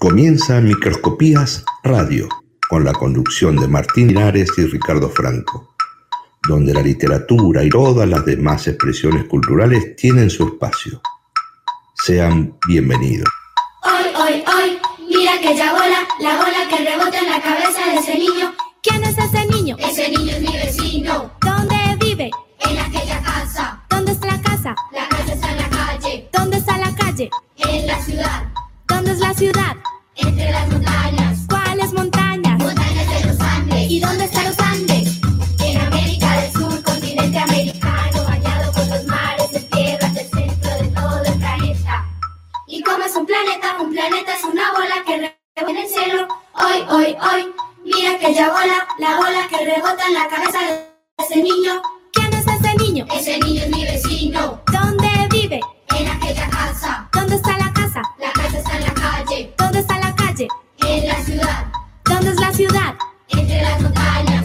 Comienza Microscopías Radio, con la conducción de Martín Linares y Ricardo Franco, donde la literatura y todas las demás expresiones culturales tienen su espacio. Sean bienvenidos. Hoy, hoy, hoy, mira que ya bola, la bola que rebota en la cabeza de ese niño. ¿Quién es ese niño? Ese niño es mi vecino. ¿Dónde vive? En aquella casa. ¿Dónde está la casa? La casa está en la calle. ¿Dónde está la calle? En la ciudad. ¿Dónde es la ciudad? Cielo. Hoy, hoy, hoy, mira que ya bola, la bola que rebota en la cabeza de ese niño. ¿Quién es ese niño? Ese niño es mi vecino. ¿Dónde vive? En aquella casa. ¿Dónde está la casa? La casa está en la calle. ¿Dónde está la calle? En la ciudad. ¿Dónde es la ciudad? Entre las montañas.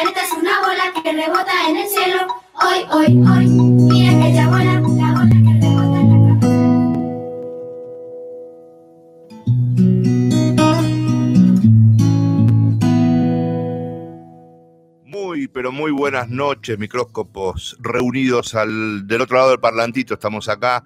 Planeta? Es una bola que rebota en el cielo. Hoy, hoy, hoy, mira que ya bola, la bola que rebota en la. Muy, pero muy buenas noches, micróscopos reunidos al, del otro lado del parlantito. Estamos acá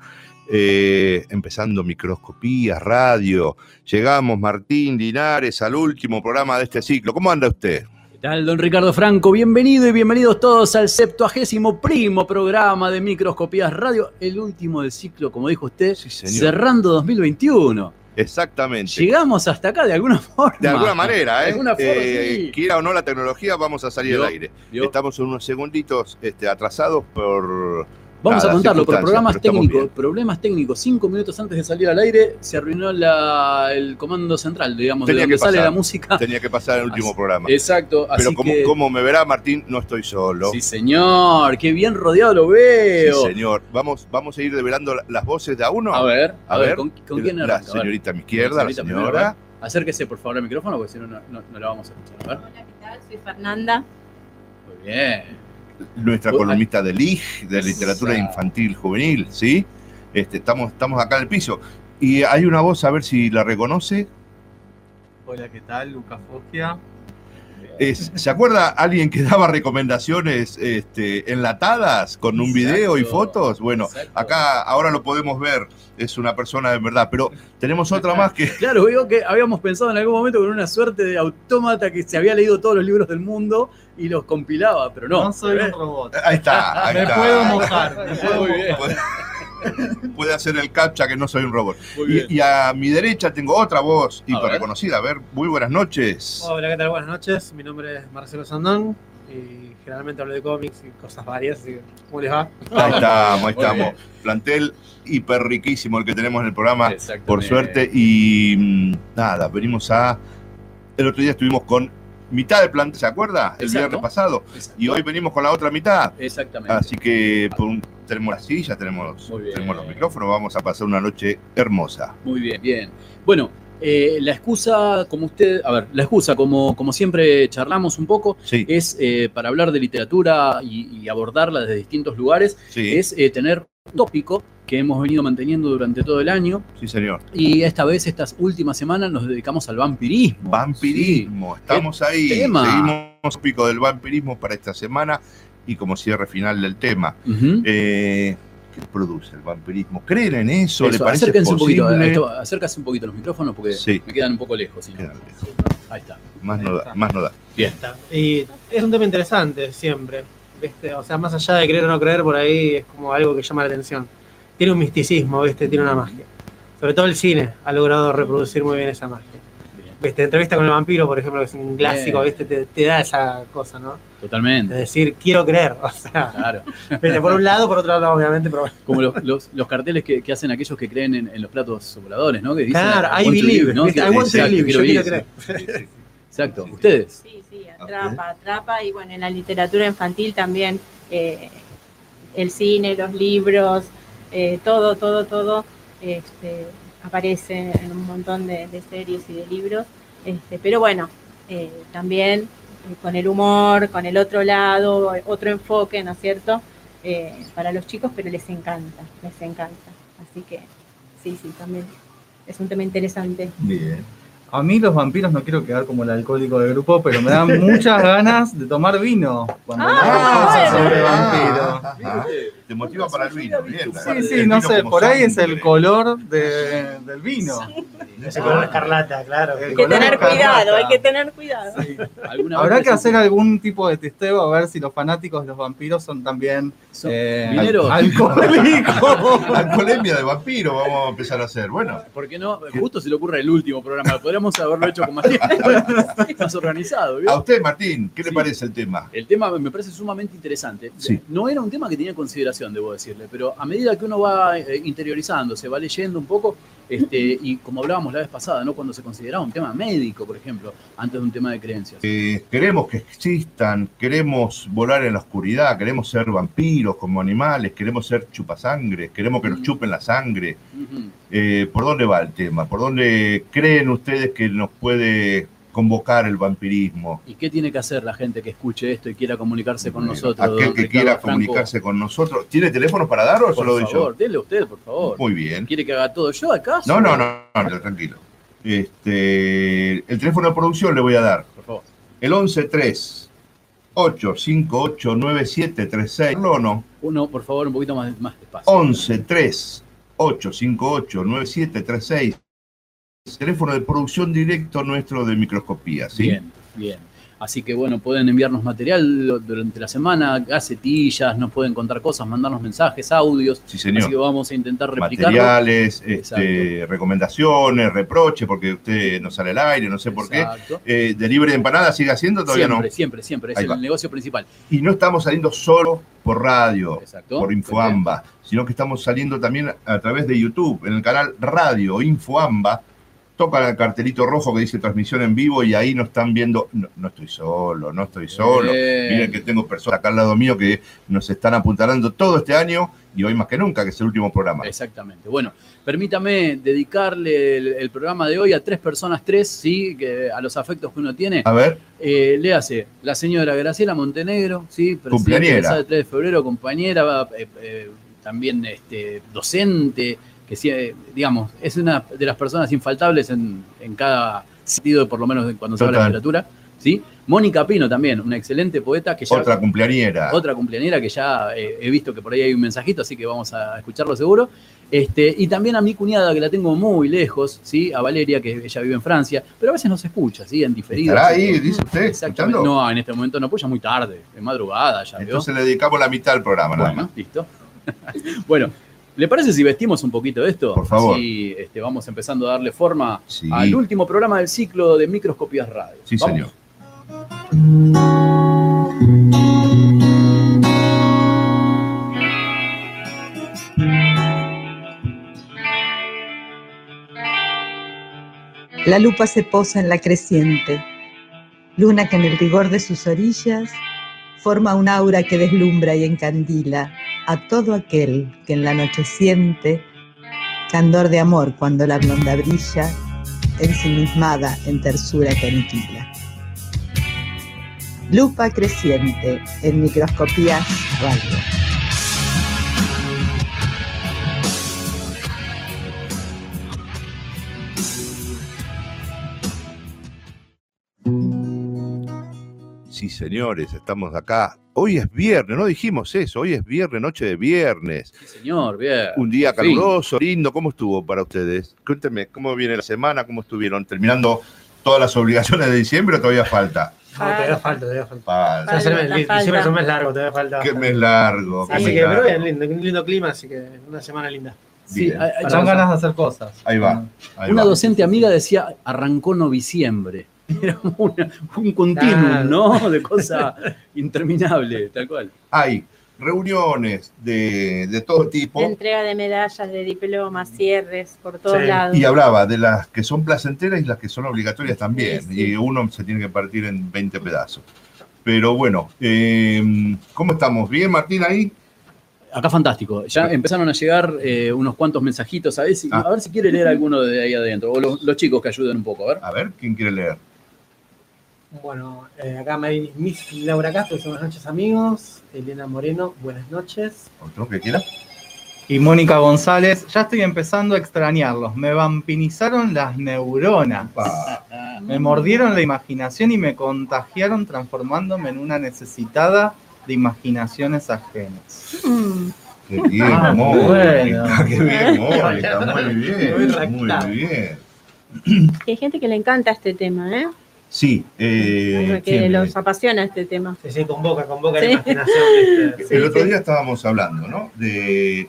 eh, empezando microscopías, radio. Llegamos, Martín Linares, al último programa de este ciclo. ¿Cómo anda usted? ¿Qué tal, don Ricardo Franco? Bienvenido y bienvenidos todos al septuagésimo primo programa de Microscopías Radio, el último del ciclo, como dijo usted, Sí, cerrando 2021. Exactamente. Llegamos hasta acá de alguna forma. De alguna manera, ¿eh? De alguna forma, Eh, sí. Quiera o no la tecnología, vamos a salir al aire. Estamos unos segunditos este, atrasados por. Vamos nada, a contarlo, por estamos técnicos. bien. Problemas técnicos. Cinco minutos antes de salir al aire se arruinó la- el comando central, digamos, Tenía de donde que sale pasar. la música. Tenía que pasar el último Así- programa. Exacto, así Pero como, que... como me verá, Martín, no estoy solo. Sí, señor, qué bien rodeado lo veo. Sí, señor. Vamos, vamos a ir develando la- las voces de a uno. A ver, a, A ver, ver, ¿con, con quién La arranca? Señorita a mi izquierda, la Señorita señora. Acérquese por favor al micrófono porque si no, no, no- no la vamos a escuchar. A ver. Hola, ¿qué tal? Soy Fernanda. Muy bien. Nuestra Uy, columnista de LIG, de literatura infantil juvenil, ¿sí? Este, estamos, estamos acá en el piso. Y hay una voz, a ver si la reconoce. Hola, ¿qué tal? Lucas Foggia. Es, ¿Se acuerda alguien que daba recomendaciones este, enlatadas con un video y fotos? Bueno, Exacto. acá ahora lo podemos ver, es una persona de verdad, pero tenemos otra más que... Claro, veo que habíamos pensado en algún momento con una suerte de autómata que se había leído todos los libros del mundo y los compilaba, pero no. No, soy ¿eh? un robot. Ahí está, ahí Me está. puedo mojar. Me puedo Muy mojar. Puede hacer el captcha que no soy un robot. Y, y a mi derecha tengo otra voz hiper reconocida. A ver, muy buenas noches. Hola, ¿qué tal? Buenas noches. Mi nombre es Marcelo Sandón y generalmente hablo de cómics y cosas varias. Así que, ¿Cómo les va? Ahí estamos, ahí estamos. Plantel hiper riquísimo el que tenemos en el programa, por suerte. Y mm, nada, venimos a. El otro día estuvimos con mitad de plantel, ¿se acuerda? El Exacto. viernes pasado. Exacto. Y hoy venimos con la otra mitad. Exactamente. Así que por un- tenemos las sillas, tenemos, tenemos los micrófonos, vamos a pasar una noche hermosa. Muy bien, bien. Bueno, eh, la excusa, como usted, a ver, la excusa, como, como siempre charlamos un poco, Sí, es eh, para hablar de literatura y, y abordarla desde distintos lugares, sí, es eh, tener un tópico que hemos venido manteniendo durante todo el año sí, señor. y esta vez, estas últimas semanas, nos dedicamos al vampirismo. Vampirismo, estamos ahí. tema? Seguimos pico del vampirismo para esta semana y como cierre final del tema. Eh, ¿Qué produce el vampirismo? ¿Creen en eso? ¿Le parece acérquense un poquito, esto, acércase un poquito a los micrófonos porque Sí. me quedan un poco lejos. si no. Lejos. Ahí está. Más Ahí no da, más no da. Bien. Y es un tema interesante siempre. ¿viste? O sea, más allá de creer o no creer, por ahí es como algo que llama la atención. Tiene un misticismo, ¿viste? tiene una magia. Sobre todo el cine ha logrado reproducir muy bien esa magia. ¿Viste? Entrevista con el vampiro, por ejemplo, que es un clásico, Bien. ¿viste? Te, te da esa cosa, ¿no? Totalmente. decir, quiero creer. O sea, Claro. ¿viste? por un lado, por otro lado, obviamente, pero. Como los, los- los carteles que, que hacen aquellos que creen en, en los platos voladores, ¿no? Que dicen, Claro, I I believe, live, ¿no? ¿viste? Que- I want to exacto, believe, yo quiero vivir. creer. Exacto. ¿Ustedes? Sí, sí, atrapa, atrapa. Y bueno, en la literatura infantil también eh, el cine, los libros, eh, todo, todo, todo este, aparece en un montón de, de series y de libros. Este, pero bueno, eh, también eh, con el humor, con el otro lado, otro enfoque, ¿no es cierto? Eh, para los chicos, pero les encanta, les encanta. Así que sí, sí, también es un tema interesante. Bien. A mí los vampiros no quiero quedar como el alcohólico del grupo, pero me dan muchas ganas de tomar vino cuando Ah, bueno. sobre vampiros. Te motiva para el vino, bien. Sí, sí, no sé, por ahí es el color de- del vino. Ese color escarlata, claro. El Hay que tener escarlata. cuidado, hay que tener cuidado. Sí. ¿Alguna Habrá que hacer algún tipo de testeo a ver si los fanáticos de los vampiros son también son eh, alcohólicos. Alcoholemia de vampiro vamos a empezar a hacer. Bueno, ¿Por qué no? Justo se le ocurre el último programa. Podríamos haberlo hecho con más tiempo, más organizado. ¿vio? a usted, Martín, ¿qué le parece el tema? El tema me parece sumamente interesante. Sí. No era un tema que tenía en debo decirle, pero a medida que uno va eh, interiorizando, se va leyendo un poco, este, y como hablábamos la vez pasada, ¿no? cuando se consideraba un tema médico, por ejemplo, antes de un tema de creencias. Eh, queremos que existan, queremos volar en la oscuridad, queremos ser vampiros como animales, queremos ser chupasangre, queremos que nos chupen la sangre. Eh, ¿Por dónde va el tema? ¿Por dónde creen ustedes que nos puede convocar el vampirismo? ¿Y qué tiene que hacer la gente que escuche esto y quiera comunicarse con nosotros? Aquel que Ricardo quiera Franco? comunicarse con nosotros. ¿Tiene teléfono para dar o Por se lo doy favor, denle usted, por yo? favor. Muy bien. ¿Quiere que haga todo yo acá? No, no, no, no, tranquilo. Este, el teléfono de producción le voy a dar. Por favor. El 113 858 9736. No, no. Uno, por favor, un poquito más, más despacio. 113 858 9736. Teléfono de producción directo nuestro de microscopía, ¿sí? Bien, bien. Así que bueno, pueden enviarnos material durante la semana, gacetillas, nos pueden contar cosas, mandarnos mensajes, audios. Sí, Así que señor. vamos a intentar replicarlo. Materiales, este, recomendaciones, reproches, porque usted no sale al aire, no sé por qué. Eh, ¿Delivery de empanadas sigue haciendo? Todavía siempre, no. siempre, siempre. Es Ahí el va. negocio principal. Y no estamos saliendo solo por radio, Exacto. por Infoamba, sino que estamos saliendo también a través de YouTube, en el canal Radio Infoamba. Toca el cartelito rojo que dice transmisión en vivo y ahí nos están viendo. No, no estoy solo, no estoy solo. Bien. Miren que tengo personas acá al lado mío que nos están apuntalando todo este año y hoy más que nunca, que es el último programa. Exactamente. Bueno, permítame dedicarle el, el programa de hoy a tres personas, tres, sí, que a los afectos que uno tiene. A ver, Eh, le hace la señora Graciela Montenegro, ¿sí? presidenta de la SAD 3 de febrero, compañera, eh, eh, también este, docente, que sí, eh, digamos, es una de las personas infaltables en, en cada sentido, por lo menos cuando se habla de literatura. ¿sí? Mónica Pino también, una excelente poeta que ya otra cumpleañera. otra cumpleañera que ya eh, he visto que por ahí hay un mensajito, así que vamos a escucharlo seguro. Este, y también a mi cuñada, que la tengo muy lejos, ¿sí? a Valeria, que ella vive en Francia, pero a veces nos escucha, ¿sí? en diferido. ¿Estará ahí, dice usted, Exactamente. escuchando? No, en este momento no apoya muy tarde, de madrugada ya, ¿vio? Entonces le dedicamos la mitad del programa, nada Bueno, más. listo. bueno, ¿le parece si vestimos un poquito de esto? Por favor. Así este, vamos empezando a darle forma Sí, al último programa del ciclo de Microscopias Radio. sí Vamos. señor. La lupa se posa en la creciente, luna que en el rigor de sus orillas forma un aura que deslumbra y encandila a todo aquel que en la noche siente candor de amor cuando la blonda brilla, ensimismada en tersura que aniquila. Lupa creciente en microscopías radio. Sí, señores, estamos acá. Hoy es viernes, no dijimos eso, hoy es viernes, noche de viernes. Sí, señor, bien. Un día caluroso, lindo. ¿Cómo estuvo para ustedes? Cuéntenme, ¿cómo viene la semana? ¿Cómo estuvieron? ¿Terminando todas las obligaciones de diciembre o todavía falta? No, todavía falta, todavía falta. Diciembre es un mes largo, todavía falta. Qué mes largo. qué Así mes que, pero largo. bien, lindo, un lindo clima, así que una semana linda. Sí, Bien. hay- ganas de hacer cosas. Ahí va. ahí Una va. docente amiga decía, arrancó noviciembre. Era una- un continuum, Claro. ¿no? De cosa interminable, tal cual. Hay reuniones de, de todo tipo. Entrega de medallas, de diplomas, cierres, por todos Sí. lados. Y hablaba de las que son placenteras y las que son obligatorias también. Sí, sí. Y uno se tiene que partir en 20 pedazos. Pero bueno, eh, ¿cómo estamos? ¿Bien, Martín, ahí? Acá fantástico. Ya empezaron a llegar eh, unos cuantos mensajitos. A ver, si, Ah. a ver si quiere leer alguno de ahí adentro. O los, los chicos que ayuden un poco. A ver. A ver, ¿quién quiere leer? Bueno, eh, acá me Miss Laura Castro, buenas noches amigos. Elena Moreno, buenas noches. ¿Otro que quiera? Y Mónica González, ya estoy empezando a extrañarlos. Me vampinizaron las neuronas. Me mordieron la imaginación y me contagiaron transformándome en una necesitada de imaginaciones ajenas. Mm, Qué bien, Ah, Mónica, bueno. qué bien, Mónica, muy bien, muy bien. y hay gente que le encanta este tema, ¿eh? Sí, eh, que ¿quién los apasiona este tema. Sí, sí, convoca, convoca Sí. la imaginación. ¿viste? el sí, otro sí. día estábamos hablando, ¿no? De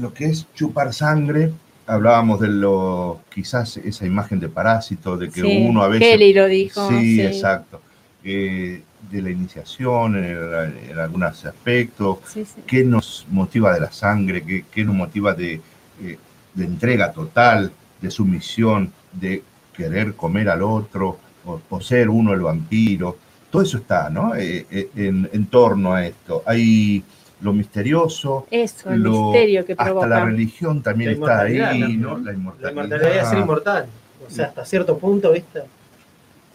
lo que es chupar sangre. Hablábamos de lo, quizás esa imagen de parásito, de que Sí, uno a veces Kelly lo dijo. Sí, sí. exacto. Eh, de la iniciación en, en algunos aspectos, Sí, sí. qué nos motiva de la sangre, qué, qué nos motiva de, eh, de entrega total, de sumisión, de querer comer al otro, o, o ser uno el vampiro. Todo eso está, ¿no? Eh, eh, en, en torno a esto. Hay lo misterioso, Eso, el lo- misterio que hasta la provoca. religión también La está ahí, inmortalidad ¿no? La La inmortalidad. inmortalidad es ser inmortal. O sea, hasta cierto punto, ¿viste?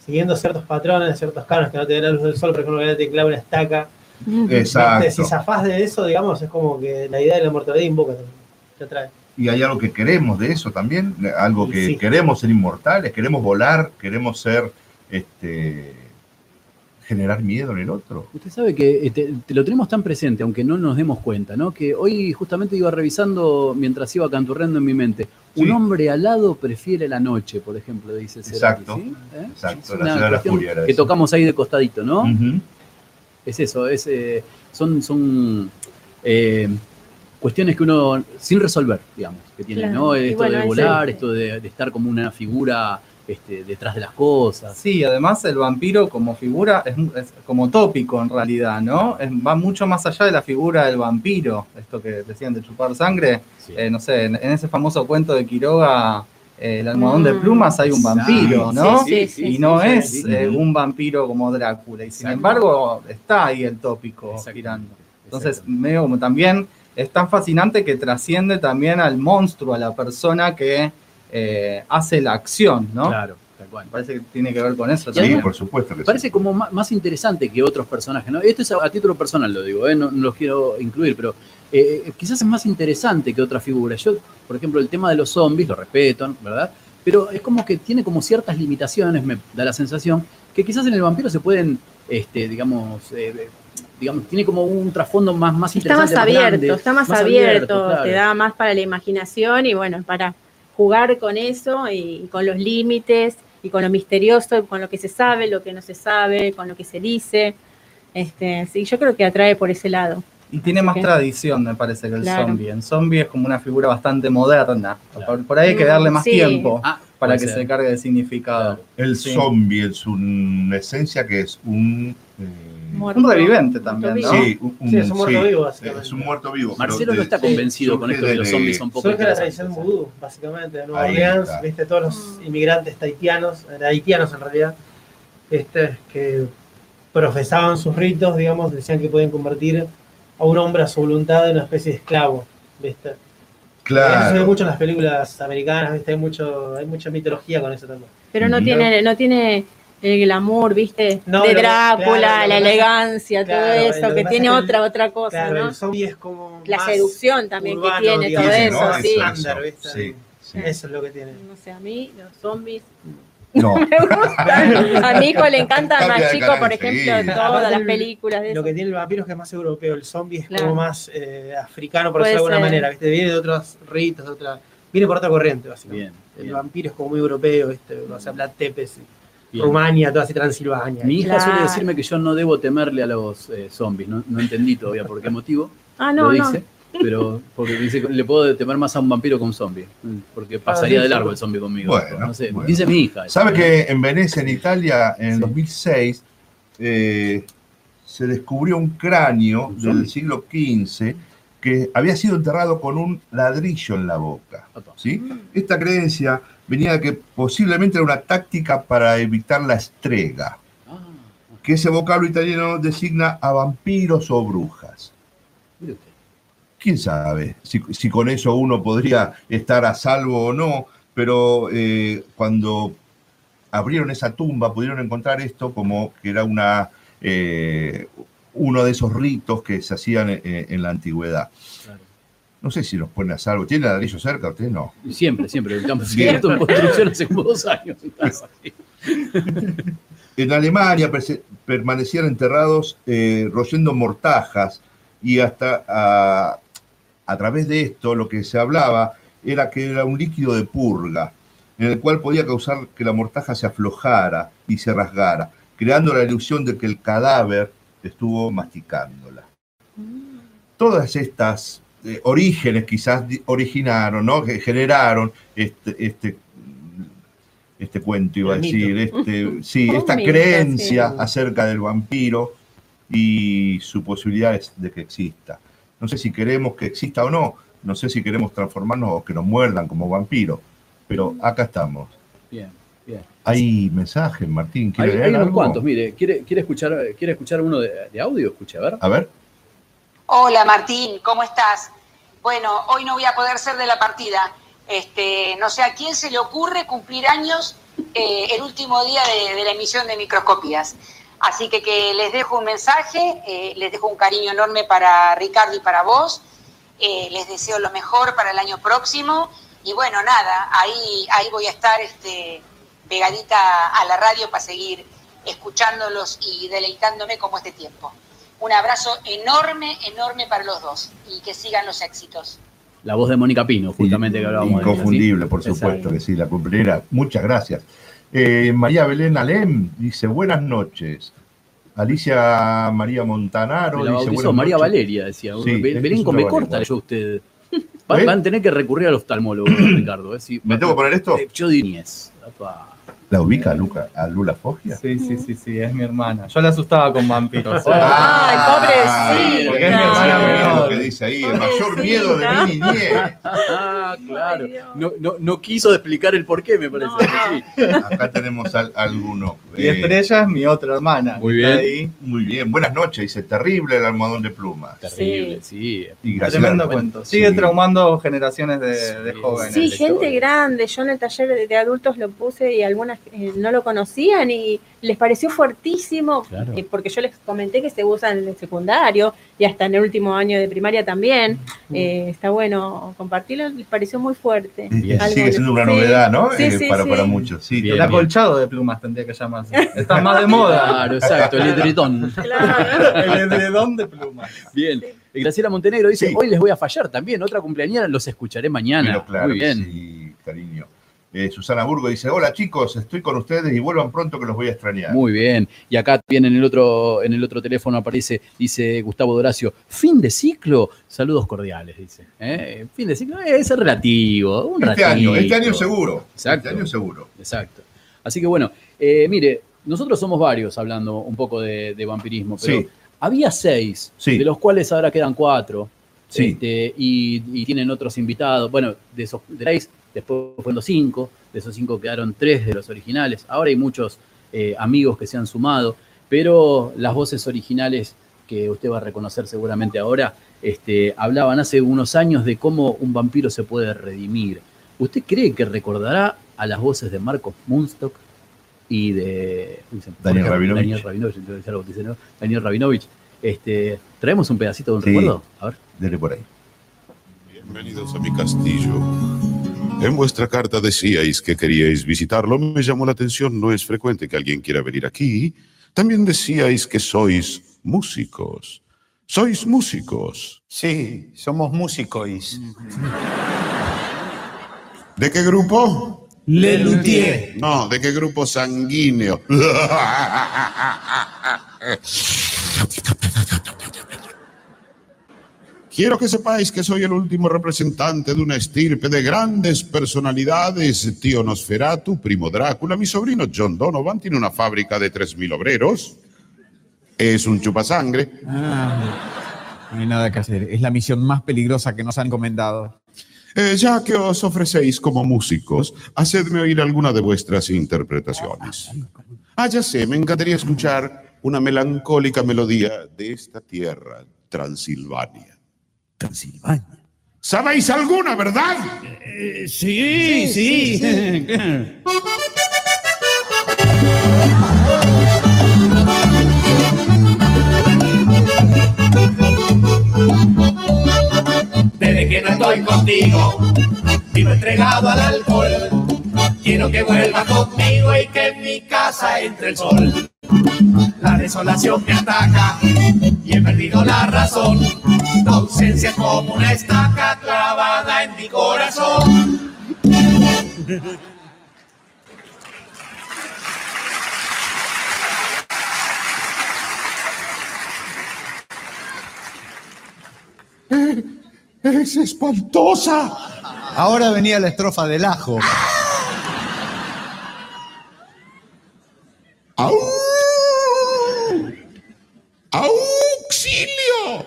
Siguiendo ciertos patrones, ciertos cánones que no te den la luz del sol, por ejemplo, que te clava una estaca. Exacto. ¿viste? Si zafás de eso, digamos, es como que la idea de la inmortalidad invoca también. Te atrae. Y hay algo que queremos de eso también, algo que sí. queremos ser inmortales, queremos volar, queremos ser, este, generar miedo en el otro. Usted sabe que eh, te, lo tenemos tan presente, aunque no nos demos cuenta, ¿no? Que hoy justamente iba revisando mientras iba canturreando en mi mente. Un hombre alado prefiere la noche, por ejemplo, dice Cerati, Exacto, ¿sí? ¿Eh? exacto, Es la ciudad de la furia era Que eso. tocamos ahí de costadito, ¿no? Es eso, es, eh, son, son eh, cuestiones que uno, sin resolver, digamos, que tiene, Claro. ¿no? Esto bueno, de volar, esto de, de estar como una figura este, detrás de las cosas. Sí, además el vampiro como figura es, es como tópico en realidad, ¿no? Es- va mucho más allá de la figura del vampiro, esto que decían de chupar sangre. Sí. Eh, no sé, en, en ese famoso cuento de Quiroga, eh, el almohadón de Mm. plumas, hay un vampiro, ¿no? Sí, sí, sí, y no sí, es sí. eh, un vampiro como Drácula. Y sin Exacto. embargo, está ahí el tópico girando. Entonces, medio como también es tan fascinante que trasciende también al monstruo, a la persona que eh, hace la acción, ¿no? Claro, tal cual. Parece que tiene que ver con eso Y Sí, también. por supuesto que parece como más interesante que otros personajes, ¿no? Esto es a, a título personal, lo digo, ¿eh? no, no los quiero incluir, pero eh, quizás es más interesante que otras figuras. Yo, por ejemplo, el tema de los zombies, lo respeto, ¿verdad? Pero es como que tiene como ciertas limitaciones, me da la sensación, que quizás en el vampiro se pueden, este, digamos, eh, digamos, tiene como un trasfondo más, más Está más abierto, grande, está más, abierto, claro. te da más para la imaginación y bueno, para jugar con eso y con los límites y con lo misterioso, con lo que se sabe, lo que no se sabe, con lo que se dice. Este, sí, yo creo que atrae por ese lado. Y tiene más tradición, me parece, que el Claro. zombie. El zombie es como una figura bastante moderna. Claro. Por, por ahí hay que darle más sí. tiempo Ah, para que ser. se cargue de significado. El Sí. zombie es una esencia que es un... eh, Muerto. Un reviviente también, ¿no? Sí, un, un- Sí, es un muerto vivo, básicamente. Es un muerto vivo. Marcelo no está convencido con esto de que los zombies son poco Surge la tradición vudú, básicamente, de Nueva Ahí Orleans, viste, todos los inmigrantes taitianos, eh, haitianos en realidad, este, que profesaban sus ritos, digamos, decían que pueden convertir a un hombre a su voluntad en una especie de esclavo, viste. Eso se ve Claro. mucho en las películas americanas, viste, hay mucho, hay mucha mitología con eso también. Pero no Mira. tiene, no tiene el glamour, ¿viste? No, de Drácula, claro, la elegancia, claro, todo eso, que tiene el- otra, otra cosa, Claro, ¿no? el zombie es como La más seducción también urbano, que tiene, todo eso, ¿no? sí. Estándar, ¿viste? Sí, sí. Eso es lo que tiene. No sé, a mí los zombies No, me gustan. A mi hijo le encanta más chico, por ejemplo, enseguida. todas Aparte las el- películas de Lo eso. que tiene el vampiro es que es más europeo, el zombie es Claro. como más eh, africano, por decirlo de alguna manera, ¿viste? Viene de otros ritos, de otra, viene por otra corriente, básicamente. Bien, El bien, vampiro es como muy europeo, ¿viste? O sea, Vlad Tepes, bien. Rumania, toda así Transilvania. Mi hija Claro. suele decirme que yo no debo temerle a los eh, zombies. No, no entendí todavía por qué motivo. Ah, lo no, no. dice. Pero porque dice que le puedo temer más a un vampiro que a un zombie. Porque pasaría sí, de largo el zombie conmigo. Bueno, no sé. bueno. Dice mi hija. ¿Sabe que en Venecia, en Italia, en el Sí. 2006, eh, se descubrió un cráneo ¿Un del zombie? siglo XV que había sido enterrado con un ladrillo en la boca? ¿sí? Esta creencia venía que posiblemente era una táctica para evitar la estrega, que ese vocablo italiano designa a vampiros o brujas. quién sabe si, con eso uno podría estar a salvo o no, pero eh, cuando abrieron esa tumba, pudieron encontrar esto como que era una, eh, uno de esos ritos que se hacían en, en la antigüedad. Claro. No sé si nos pone a salvo. ¿Tiene ladrillo cerca? ¿Usted no? Siempre, siempre. El campo cierto en construcción hace como dos años. en Alemania permanecían enterrados eh, royendo mortajas y hasta a, a través de esto lo que se hablaba era que era un líquido de purga en el cual podía causar que la mortaja se aflojara y se rasgara, creando la ilusión de que el cadáver estuvo masticándola. Todas estas eh, orígenes quizás originaron, ¿no? que generaron este, este, este cuento, iba a decir, este, sí, esta mito, creencia sí. acerca del vampiro y su posibilidad de que exista. No sé si queremos que exista o no, no sé si queremos transformarnos o que nos muerdan como vampiros, pero acá estamos. Bien, bien. Hay mensajes, Martín, ¿quiere Hay, leer hay unos algo? cuantos, mire, ¿quiere, quiere, escuchar, ¿quiere escuchar uno de, de audio? Escuche, a ver. A ver, Hola Martín, ¿cómo estás? Bueno, hoy no voy a poder ser de la partida. Este, no sé a quién se le ocurre cumplir años eh, el último día de, la emisión de microscopías. Así que, que les dejo un mensaje, eh, les dejo un cariño enorme para Ricardo y para vos. Eh, les deseo lo mejor para el año próximo. Y bueno, nada, ahí, ahí voy a estar este, pegadita a la radio para seguir escuchándolos y deleitándome como este tiempo. Un abrazo enorme, enorme para los dos y que sigan los éxitos. La voz de Mónica Pino, justamente que hablábamos de ella, ¿sí? inconfundible, por supuesto Exacto. que sí, la cumplirá. Muchas gracias. Eh, María Belén Alem dice buenas noches. Alicia María Montanaro Me la dice bautizó buenas María noches. Valeria, decía. Sí, Belén come Valeria. corta, leyó usted. Va- ¿Eh? Van a tener que recurrir al oftalmólogo, Ricardo. ¿eh? Sí, ¿Me tengo que poner esto? Yo diría. ¿La ubica a, Luca, a Lula Foggia? Sí, sí, sí, sí, es mi hermana. Yo la asustaba con vampiros. Ay, pobrecita. Porque es mi hermana Sí, lo menor. que dice ahí, el mayor miedo de mi niñez. Ah, claro. No, no, no quiso explicar el porqué, me parece. No, que sí. Acá tenemos al- alguno. Y Eh, Estrella es mi otra hermana. Muy bien. ahí. muy bien, buenas noches, dice terrible el almohadón de plumas. Terrible, sí. Y Graciela- Tremendo cuento. Sigue Sí. traumando generaciones de, de Sí. jóvenes. Sí, gente historia. grande. Yo en el taller de adultos lo puse y algunas eh, no lo conocían y les pareció fuertísimo, Claro. eh, porque yo les comenté que se usa en el secundario y hasta en el último año de primaria también. Eh, está bueno compartirlo, les pareció muy fuerte. Algo Sigue siendo una sí, novedad, ¿no? sí, Eh, sí, para, sí. para muchos. Sí, Bien. El acolchado de plumas tendría que llamarse. Está más de moda. Claro, exacto, el edredón. Claro. El edredón de plumas. Bien. Y Graciela Montenegro dice, Sí. hoy les voy a fallar también, otra cumpleañera, los escucharé mañana. Pero claro, Muy bien. sí, cariño. Eh, Susana Burgo dice, hola chicos, estoy con ustedes y vuelvan pronto que los voy a extrañar. Muy bien. Y acá bien en el otro, en el otro teléfono aparece, dice Gustavo Doracio, fin de ciclo, saludos cordiales, dice. ¿Eh? Fin de ciclo, eh, es relativo, un este ratito. año, este año seguro. Exacto. Este año seguro. Exacto. Así que bueno, eh, mire, nosotros somos varios hablando un poco de, de vampirismo, pero Sí. había seis, Sí. de los cuales ahora quedan cuatro. Sí. este, y, y tienen otros invitados. Bueno, de esos de seis, después fueron cinco, de esos cinco quedaron tres de los originales. Ahora hay muchos eh, amigos que se han sumado, pero las voces originales que usted va a reconocer seguramente ahora, este, hablaban hace unos años de cómo un vampiro se puede redimir. ¿Usted cree que recordará a las voces de Marcos Munstock y de Daniel Rabinovich. Daniel Rabinovich, entonces ¿no? Daniel Rabinovich. Este, ¿Traemos un pedacito de un Sí. recuerdo? A ver. Dele por ahí. Bienvenidos a mi castillo. En vuestra carta decíais que queríais visitarlo. Me llamó la atención. No es frecuente que alguien quiera venir aquí. También decíais que sois músicos. Sois músicos. Sí, somos músicos. ¿De qué grupo? Le Luthier. No, ¿de qué grupo sanguíneo? Quiero que sepáis que soy el último representante de una estirpe de grandes personalidades. Tío Nosferatu, primo Drácula, mi sobrino John Donovan tiene una fábrica de 3.000 obreros. Es un chupasangre. Ah, no hay nada que hacer. Es la misión más peligrosa que nos han encomendado. Eh, ya que os ofrecéis como músicos, hacedme oír alguna de vuestras interpretaciones. Ah, ya sé, me encantaría escuchar una melancólica melodía de esta tierra, Transilvania. ¿Sabéis alguna, verdad? Eh, sí, sí. sí, sí. Desde que no estoy contigo, vivo entregado al alcohol. Quiero que vuelva conmigo y que en mi casa entre el sol. La desolación me ataca y he perdido la razón. Tu ausencia es como una estaca clavada en mi corazón. Es espantosa. Ahora venía la estrofa del ajo. ¡Au! ¡Auxilio!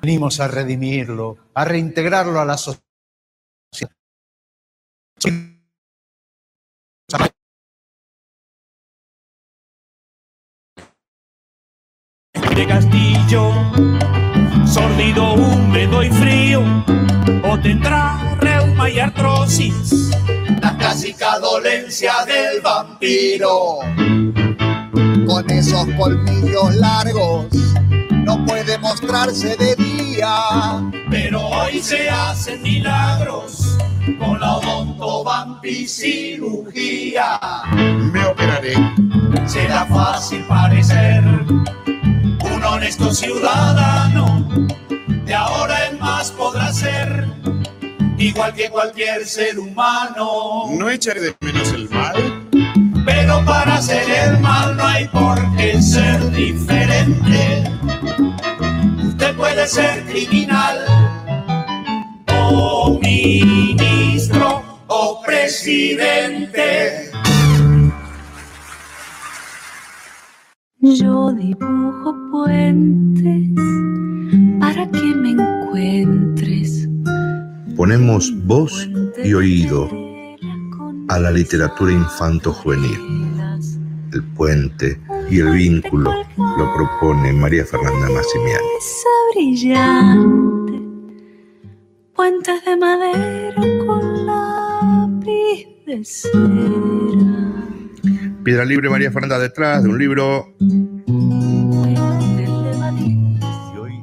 Venimos a redimirlo, a reintegrarlo a la sociedad. de castillo, sordido, húmedo y frío, o tendrá reuma y artrosis, la clásica dolencia del vampiro. Con esos colmillos largos, no puede mostrarse de día. Pero hoy se hacen milagros con la odontovampicirugía. Me operaré. Será fácil parecer un honesto ciudadano. De ahora en más podrá ser igual que cualquier ser humano. No echaré de menos el mal. Pero para hacer el mal no hay por qué ser diferente. Usted puede ser criminal o ministro o presidente. Yo dibujo puentes para que me encuentres. Ponemos voz y oído a la literatura infanto-juvenil. El puente y el vínculo lo propone María Fernanda Massimiani. Esa brillante, puentes de madera con lápiz de cera. Piedra Libre María Fernanda detrás de un libro. Y hoy,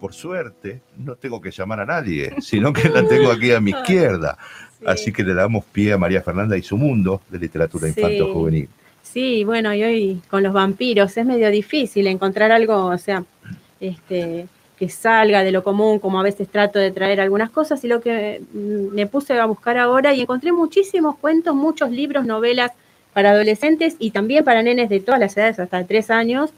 por suerte, no tengo que llamar a nadie, sino que la tengo aquí a mi izquierda. Así que le damos pie a María Fernanda y su mundo de literatura Sí. infanto-juvenil. Sí, bueno, y hoy con los vampiros es medio difícil encontrar algo, o sea, este, que salga de lo común, como a veces trato de traer algunas cosas, y lo que mm, me puse a buscar ahora y encontré muchísimos cuentos, muchos libros, novelas para adolescentes y también para nenes de todas las edades, hasta tres años,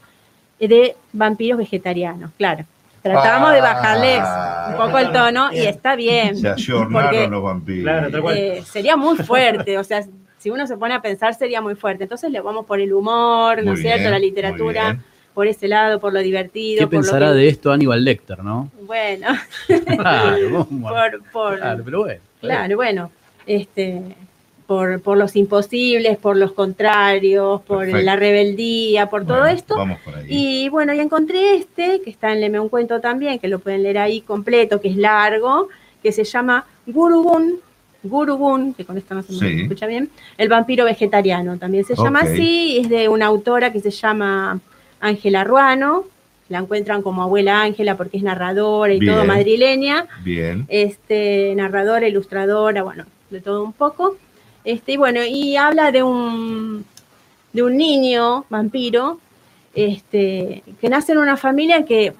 de vampiros vegetarianos, claro. Tratamos de bajarles un poco el tono y está bien. Se ayornaron porque- los vampiros. eh, sería muy fuerte, o sea, si uno se pone a pensar sería muy fuerte. Entonces le vamos por el humor, ¿no es cierto? La muy literatura, bien. por ese lado, por lo divertido. ¿Qué por lo pensará que- de esto Aníbal Lecter, no? Bueno, Claro, por, por- Claro, pero bueno. claro, bueno, este, por, por los imposibles, por los contrarios, por Perfecto. la rebeldía, por todo esto. Vamos por ahí. Y bueno, y encontré este, que está en Leme un cuento también, que lo pueden leer ahí completo, que es largo, que se llama Gurubun, Gurubun, que con esto no se me Sí. escucha bien, el vampiro vegetariano, también se llama así, es de una autora que se llama Ángela Ruano, la encuentran como abuela Ángela porque es narradora y todo madrileña, Bien. este, narradora, ilustradora, bueno, de todo un poco. Este, y bueno, y habla de un, de un niño vampiro este, que nace en una familia que,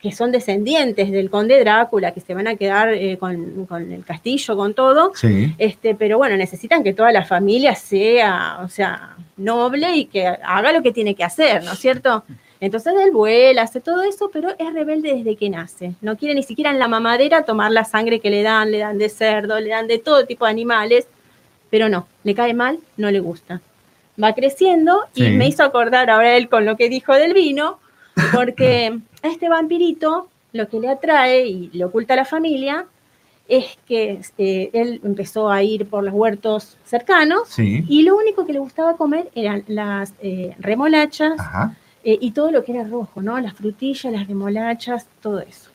que son descendientes del conde Drácula, que se van a quedar eh, con, con el castillo, con todo. Sí. Este, pero bueno, necesitan que toda la familia sea, o sea, noble y que haga lo que tiene que hacer, ¿no es cierto? Entonces él vuela, hace todo eso, pero es rebelde desde que nace. No quiere ni siquiera en la mamadera tomar la sangre que le dan, le dan de cerdo, le dan de todo tipo de animales, pero no, le cae mal, no le gusta. Va creciendo y Sí. me hizo acordar ahora él con lo que dijo del vino, porque a este vampirito lo que le atrae y le oculta a la familia es que eh, él empezó a ir por los huertos cercanos Sí. y lo único que le gustaba comer eran las eh, remolachas eh, y todo lo que era rojo, ¿no? Las frutillas, las remolachas, todo eso.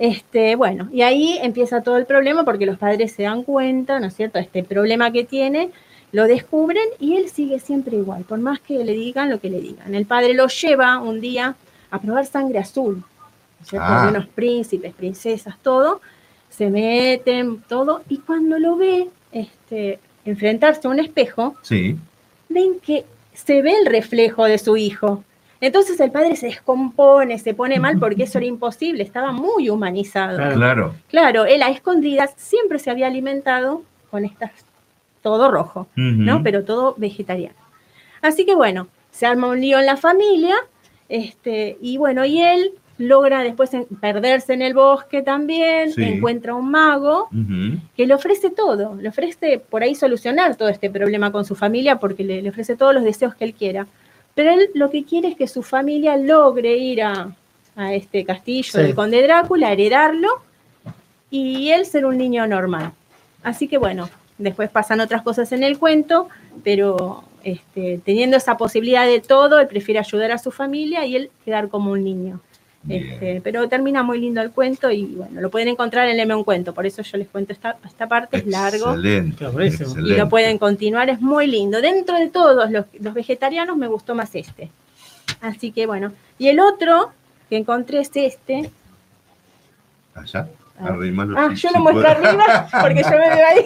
Este, bueno, y ahí empieza todo el problema porque los padres se dan cuenta, ¿no es cierto?, este problema que tiene, lo descubren y él sigue siempre igual, por más que le digan lo que le digan. El padre lo lleva un día a probar sangre azul, ¿no es cierto? Ah. unos príncipes, princesas, todo, se meten, todo, y cuando lo ve este, enfrentarse a un espejo, Sí. ven que se ve el reflejo de su hijo. Entonces el padre se descompone, se pone mal porque eso era imposible, estaba muy humanizado. Claro. Claro, él a escondidas siempre se había alimentado con estas, todo rojo, ¿no? Pero todo vegetariano. Así que bueno, se arma un lío en la familia, este, y bueno, y él logra después en- perderse en el bosque también, Sí. encuentra un mago que le ofrece todo, le ofrece por ahí solucionar todo este problema con su familia porque le, le ofrece todos los deseos que él quiera. Pero él lo que quiere es que su familia logre ir a, a este castillo Sí. del conde Drácula, heredarlo y él ser un niño normal. Así que bueno, después pasan otras cosas en el cuento, pero este, teniendo esa posibilidad de todo, él prefiere ayudar a su familia y él quedar como un niño. Este, pero termina muy lindo el cuento y bueno, lo pueden encontrar en Leme un cuento, por eso yo les cuento esta, esta parte, es largo Excelente. y lo pueden continuar, es muy lindo. Dentro de todos los, los vegetarianos me gustó más este. Así que bueno, y el otro que encontré es este. Allá. Arrimalo, Ah, si- yo lo muestro puedo. arriba porque yo me veo ahí.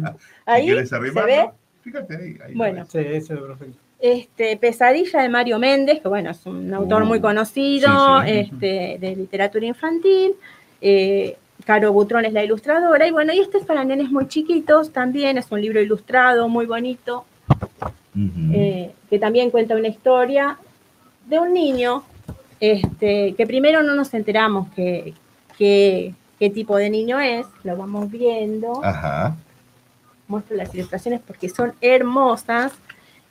Ahí, ¿Quieres ¿se ve? Fíjate ahí. ahí. Bueno, Sí, eso es perfecto. Este, Pesadilla de Mario Méndez, que bueno, es un autor muy conocido sí, sí. Este, de literatura infantil. Eh, Caro Butrón es la ilustradora. Y bueno, y este es para nenes muy chiquitos también, es un libro ilustrado, muy bonito, eh, que también cuenta una historia de un niño este, que primero no nos enteramos que, que- qué tipo de niño es, lo vamos viendo Ajá. muestro las ilustraciones porque son hermosas.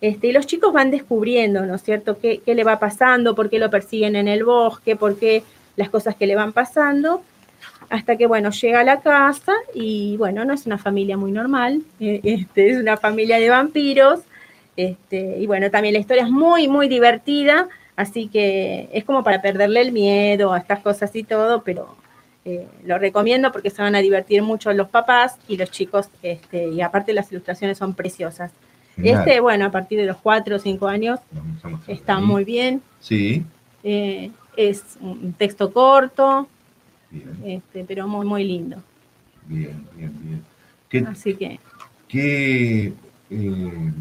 Este, y los chicos van descubriendo, ¿no es cierto?, qué, qué le va pasando, por qué lo persiguen en el bosque, por qué las cosas que le van pasando, hasta que, bueno, llega a la casa y, bueno, no es una familia muy normal, eh, este, es una familia de vampiros, este, y bueno, también la historia es muy, muy divertida, así que es como para perderle el miedo a estas cosas y todo, pero eh, lo recomiendo porque se van a divertir mucho los papás y los chicos, y aparte las ilustraciones son preciosas. Genial. Este, bueno, a partir de los 4 o 5 años está ahí. muy bien, Sí. eh, es un texto corto, Bien, este, pero muy, muy lindo. bien, bien, bien. ¿Qué, Así que qué, eh,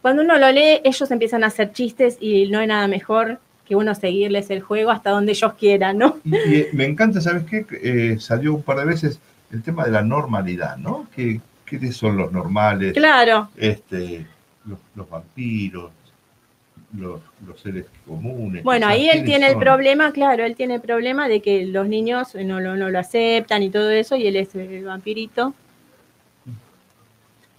cuando uno lo lee, ellos empiezan a hacer chistes y no hay nada mejor que uno seguirles el juego hasta donde ellos quieran, ¿no? y, y me encanta, ¿sabes qué? Eh, salió un par de veces el tema de la normalidad, ¿no? ¿Qué, qué son los normales? Claro. Este, los, los vampiros, los, los seres comunes. Bueno, o sea, ahí él ¿quiénes tiene el problema, claro, él tiene el problema de que los niños no lo, no lo aceptan y todo eso, y él es el vampirito.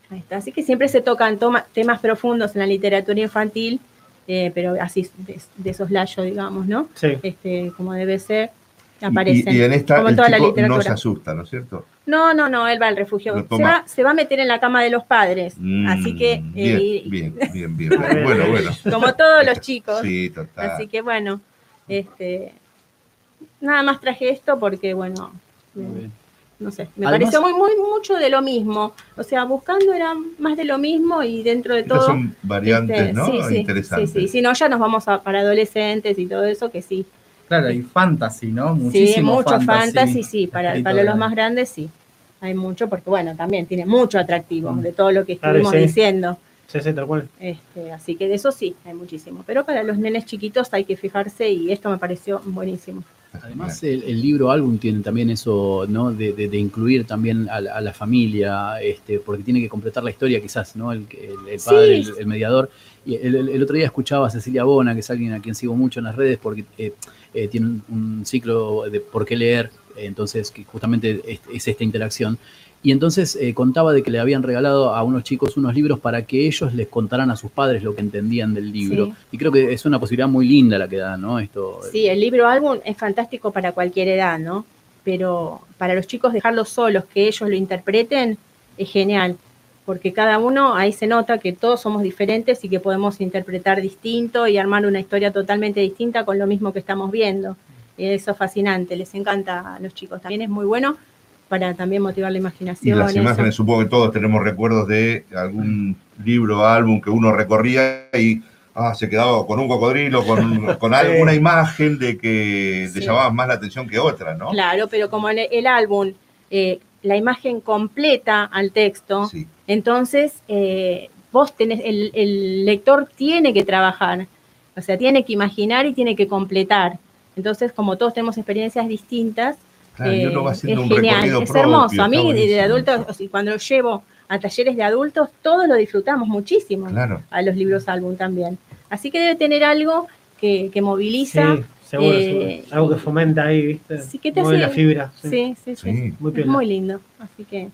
Ahí está. Así que siempre se tocan toma- temas profundos en la literatura infantil, eh, pero así de, de soslayo, digamos, ¿no? Sí. Este, como debe ser, aparecen. Y, y en esta como en el toda la chico no literatura. se asusta, ¿no es cierto? No, no, no, él va al refugio. Se va, se va a meter en la cama de los padres. Mm, Así que, Bien, eh, bien, bien, bien. Bueno, bueno. como todos los chicos. Sí, total. Así que bueno, este, nada más traje esto porque, bueno, eh, no sé, me Además- pareció muy, muy mucho de lo mismo. O sea, buscando era más de lo mismo y dentro de todo. son variantes, este, ¿no? Sí, sí, Interesantes. sí, sí. Si no, ya nos vamos a, para adolescentes y todo eso, que sí. Claro, y fantasy, ¿no? sí, Muchísimo mucho fantasy, sí, para, para los más grandes sí. Hay mucho, porque bueno, también tiene mucho atractivo de todo lo que Claro, estuvimos sí. diciendo. Sí, sí, tal cual. Este, así que de eso sí, hay muchísimo. Pero para los nenes chiquitos hay que fijarse y esto me pareció buenísimo. Además, el, el libro álbum tiene también eso, ¿no? De, de- de incluir también a, la- a la familia, este, porque tiene que completar la historia, quizás, ¿no? El, el- el padre, Sí. el, el mediador. Y el, otro día escuchaba a Cecilia Bona, que es alguien a quien sigo mucho en las redes, porque eh, eh, tiene un, un ciclo de por qué leer, entonces, que justamente es, es esta interacción. Y entonces eh, contaba de que le habían regalado a unos chicos unos libros para que ellos les contaran a sus padres lo que entendían del libro. Sí. Y creo que es una posibilidad muy linda la que da, ¿no? Esto, Sí, el libro álbum es fantástico para cualquier edad, ¿no? Pero para los chicos dejarlos solos, que ellos lo interpreten, es genial. Porque cada uno, ahí se nota que todos somos diferentes y que podemos interpretar distinto y armar una historia totalmente distinta con lo mismo que estamos viendo. Y eso es fascinante, les encanta a los chicos. También es muy bueno para también motivar la Y imaginación. las eso. imágenes, supongo que todos tenemos recuerdos de algún libro, álbum que uno recorría y ah, se quedaba con un cocodrilo, con, con alguna imagen de que te llamaba más la atención que otra, ¿no? Claro, pero como el, el álbum eh, la imagen completa al texto. Sí. Entonces, eh, vos tenés, el, el lector tiene que trabajar, o sea, tiene que imaginar y tiene que completar. Entonces, como todos tenemos experiencias distintas, Claro, eh, es un genial, es propio, hermoso. A mí, de, adultos, o sea, cuando lo llevo a talleres de adultos, todos lo disfrutamos muchísimo. Claro. A los libros álbum también. Así que debe tener algo que, que moviliza. Sí, seguro, eh, seguro. Algo que fomenta ahí, ¿viste? Sí, que te Mueve hace- la fibra. Sí, sí, sí. Sí. Muy Es muy lindo. Así que.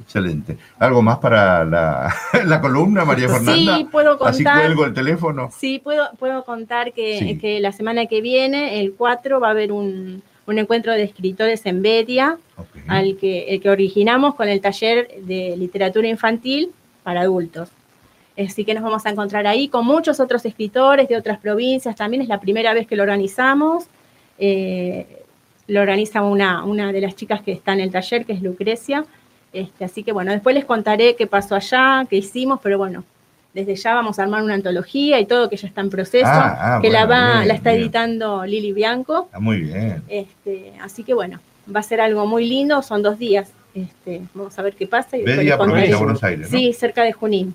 Excelente. ¿Algo más para la, la columna, María Fernanda? Sí, puedo Así contar. cuelgo el teléfono. Sí, puedo, puedo contar que, Sí. que la semana que viene, el 4, va a haber un, un encuentro de escritores en Bedia, al que, el que originamos con el taller de literatura infantil para adultos. Así que nos vamos a encontrar ahí con muchos otros escritores de otras provincias. También es la primera vez que lo organizamos. Eh, lo organiza una, una de las chicas que está en el taller, que es Lucrecia. Este, así que bueno, después les contaré qué pasó allá, qué hicimos, pero bueno, desde ya vamos a armar una antología y todo que ya está en proceso, Ah, ah, que la, va, bien, la está bien. editando Lili Bianco. Está muy bien. Este, así que bueno, va a ser algo muy lindo, son dos días. Este, vamos a ver qué pasa. Y provincia de Buenos Aires, ¿no? Sí, cerca de Junín.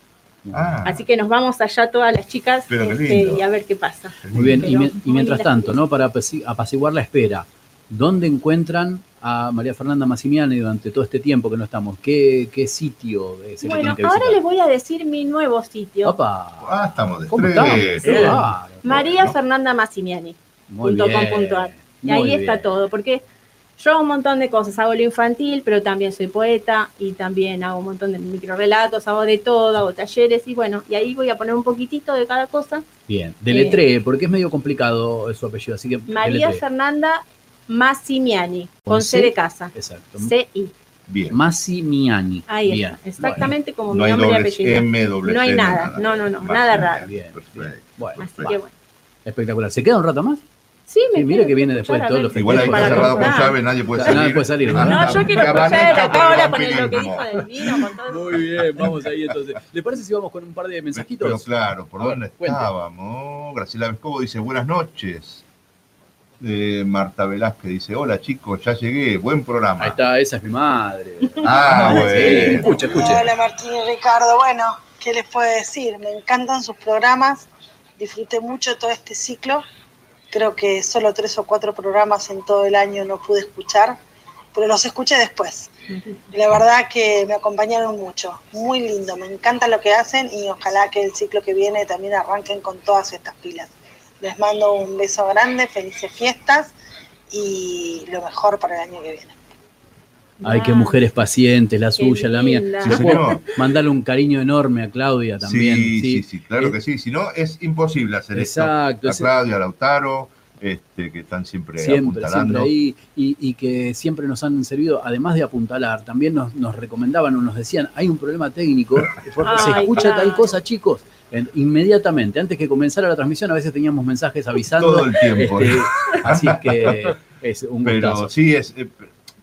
Ah, Así que nos vamos allá todas las chicas este, y a ver qué pasa. Muy bien, y, mientras tanto, ¿no? Para apaciguar la espera, ¿dónde encuentran a María Fernanda Massimiani durante todo este tiempo que no estamos? ¿Qué, qué sitio es el que Bueno, que ahora les voy a decir mi nuevo sitio. Opa, Ah, estamos de ¿cómo estamos? María Fernanda Massimiani. Muy punto com bien, punto ar. Y ahí está todo, porque yo hago un montón de cosas, hago lo infantil, pero también soy poeta y también hago un montón de microrelatos, hago de todo, hago talleres y bueno, y ahí voy a poner un poquitito de cada cosa. Bien, deletree, porque es medio complicado su apellido, así que María deletree. Fernanda Massimiani, ¿Con con C C? de casa. Exacto. C-I. Bien. Massimiani. Ahí Bien. está, exactamente como No mi nombre y apellido. M, doble no hay nada, nada. no, no, no, Massimiani. nada raro. Bien, bien. Bueno, Así que bueno. espectacular. ¿Se queda un rato más? Sí, me Sí, quiero que viene después escuchar, todos los. Igual ahí está cerrado con llave, nadie puede Nadie salir. puede salir, No, yo quiero que escuchar por ahora el con el lo que dijo del vino, con todo. Muy bien, vamos ahí entonces. ¿Le parece si vamos con un par de mensajitos? Pero claro, ¿por dónde estábamos? Graciela Vescovo dice, buenas noches. Eh, Marta Velázquez dice, hola chicos, ya llegué, buen programa. Ahí está, esa es mi madre. Ah, Sí, bueno. escuche, escuche. Hola Martín y Ricardo. Bueno, ¿qué les puedo decir? Me encantan sus programas. Disfruté mucho todo este ciclo. Creo que solo tres o cuatro programas en todo el año no pude escuchar, pero los escuché después. Y la verdad que me acompañaron mucho. Muy lindo. Me encanta lo que hacen y ojalá que el ciclo que viene también arranquen con todas estas pilas. Les mando un beso grande, felices fiestas y lo mejor para el año que viene. Ay, qué mujeres pacientes, la suya, la mía. Si mandarle un cariño enorme a Claudia también. Sí, sí, sí. sí, claro que sí. Si no, es imposible hacer Exacto, esto. A Claudia, a Lautaro, este, que están siempre, Siempre, apuntalando. siempre ahí, y, y que siempre nos han servido, además de apuntalar, también nos, nos recomendaban o nos decían, hay un problema técnico, porque se escucha tal cosa, chicos. En- inmediatamente, antes que comenzara la transmisión, a veces teníamos mensajes avisando. Todo el tiempo. este, así que es un Pero gustazo. sí, es, eh,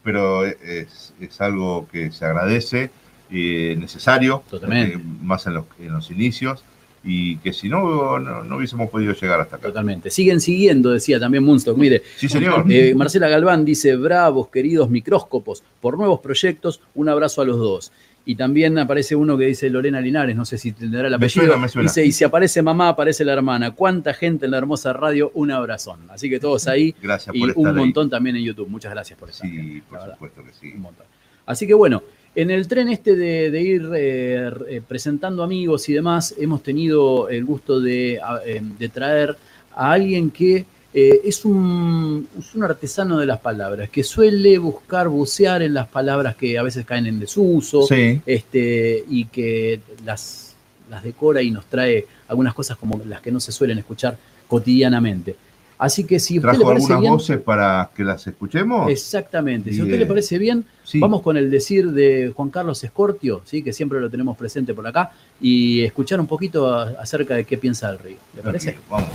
pero es, es algo que se agradece, eh, necesario, Totalmente. eh, más en los, en los inicios, y que si no, no, no hubiésemos podido llegar hasta acá. Totalmente. Siguen siguiendo, decía también Munstock. Mire, Sí, señor. eh, Marcela Galván dice, bravos, queridos micróscopos, por nuevos proyectos, un abrazo a los dos. Y también aparece uno que dice Lorena Linares, no sé si tendrá Me apellido. suena, me suena. Dice, y si aparece mamá, aparece la hermana. ¿Cuánta gente en la hermosa radio? Un abrazón. Así que todos ahí. Gracias y por estar un ahí. montón también en YouTube. Muchas gracias por estar. Sí, por supuesto que sí. Un montón. Así que bueno, en el tren este de, de ir eh, eh, presentando amigos y demás, hemos tenido el gusto de, eh, de traer a alguien que eh, es, un, es un artesano de las palabras, que suele buscar bucear en las palabras que a veces caen en desuso Sí. este, y que las, las decora y nos trae algunas cosas como las que no se suelen escuchar cotidianamente. Así que si usted le ¿Trajo parece algunas bien, voces para que las escuchemos? Exactamente. Si a usted le parece bien, Sí. vamos con el decir de Juan Carlos Escortio, ¿sí? que siempre lo tenemos presente por acá, y escuchar un poquito acerca de qué piensa del río. ¿Le parece? Vamos.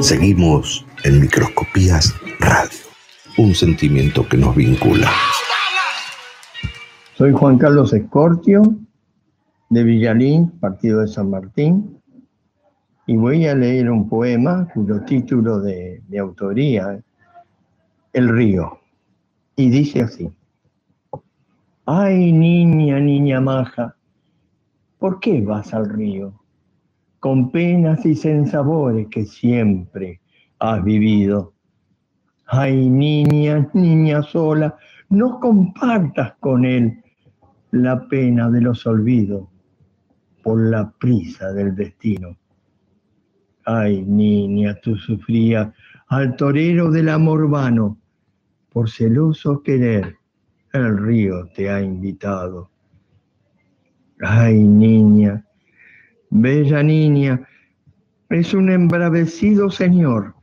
Seguimos en Microscopías Radio, un sentimiento que nos vincula. Soy Juan Carlos Escortio, de Villalín, partido de San Martín, y voy a leer un poema cuyo título de autoría, El río. Y dice así. Ay, niña, niña maja, ¿por qué vas al río? Con penas y sensabores que siempre has vivido. Ay, niña, niña sola, no compartas con él la pena de los olvidos por la prisa del destino. Ay, niña, tú sufrías al torero del amor vano, por celoso querer, el río te ha invitado. Ay, niña, bella niña, es un embravecido señor,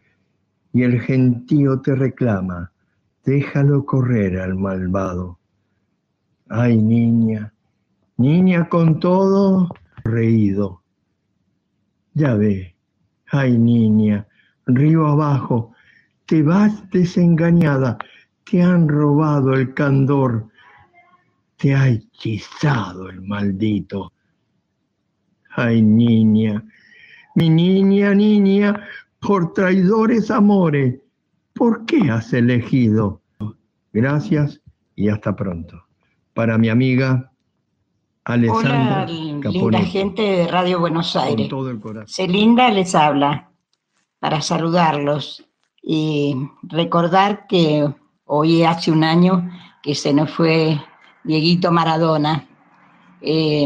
y el gentío te reclama, déjalo correr al malvado. Ay, niña, niña con todo reído. Ya ve, ay, niña, río abajo, te vas desengañada, te han robado el candor, te ha hechizado el maldito. Ay, niña, mi niña, niña, por traidores amores, ¿por qué has elegido? Gracias y hasta pronto. Para mi amiga Alessandra Hola, linda Caponetti. gente de Radio Buenos Aires. todo el corazón. Celinda les habla para saludarlos y recordar que hoy hace un año que se nos fue Dieguito Maradona. Eh,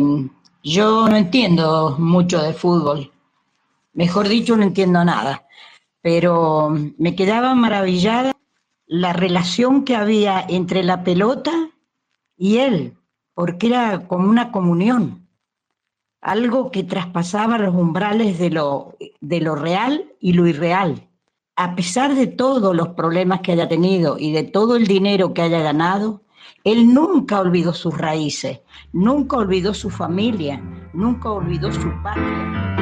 yo no entiendo mucho de fútbol, mejor dicho, no entiendo nada, pero me quedaba maravillada la relación que había entre la pelota y él, porque era como una comunión. Algo que traspasaba los umbrales de lo, de lo real y lo irreal. A pesar de todos los problemas que haya tenido y de todo el dinero que haya ganado, él nunca olvidó sus raíces, nunca olvidó su familia, nunca olvidó su patria.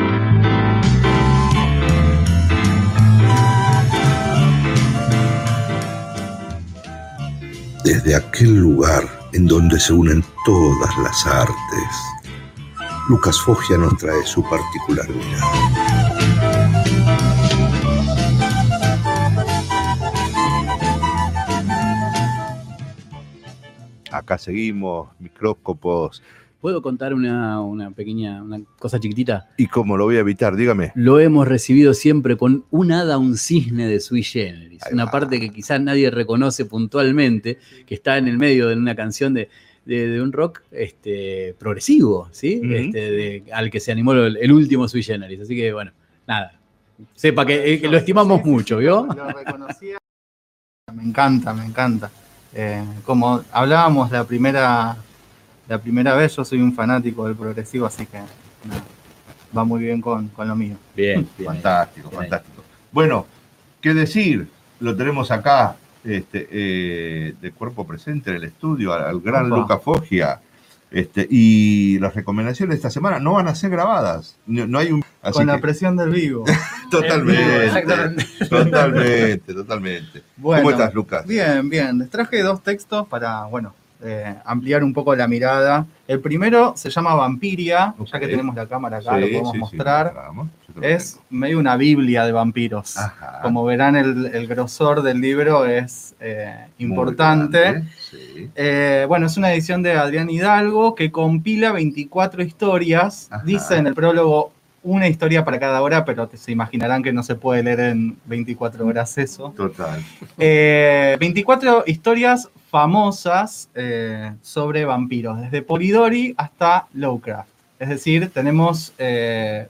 Desde aquel lugar en donde se unen todas las artes, Lucas Foggia nos trae su particular mirada. Acá seguimos, micróscopos. ¿Puedo contar una, una pequeña una cosa chiquitita? ¿Y cómo lo voy a evitar? Dígame. Lo hemos recibido siempre con un hada, un cisne de sui generis. Ahí una va. parte que quizás nadie reconoce puntualmente, que está en el medio de una canción de, de- de un rock este, progresivo, ¿sí? Este, de- al que se animó el, el último sui generis. Así que, bueno, nada. Sepa que, eh, que lo estimamos mucho, ¿vio? Lo reconocía. Me encanta, me encanta. Eh, como hablábamos la primera, la primera vez, yo soy un fanático del progresivo, así que va muy bien con, con lo mío. Bien, Fantástico, fantástico. Bueno, ¿qué decir? Lo tenemos acá, este, eh, de cuerpo presente en el estudio, al, al gran Opa. Luca Foggia. Este, y las recomendaciones de esta semana no van a ser grabadas. No, no hay un. Así con la presión del vivo. totalmente, Exactamente. totalmente, totalmente. Bueno, ¿Cómo estás, Lucas? Bien, bien. Les traje dos textos para, bueno, eh, ampliar un poco la mirada. El primero se llama Vampiria, ya que tenemos la cámara acá, Sí, lo podemos sí, mostrar. es medio una biblia de vampiros. Como verán, el, el grosor del libro es eh, importante. grande, sí. Eh, bueno, es una edición de Adrián Hidalgo que compila 24 historias. Dice en el prólogo una historia para cada hora, pero te- se imaginarán que no se puede leer en 24 horas eso. Total. Eh, 24 historias famosas eh, sobre vampiros, desde Polidori hasta Lovecraft. Es decir, tenemos eh,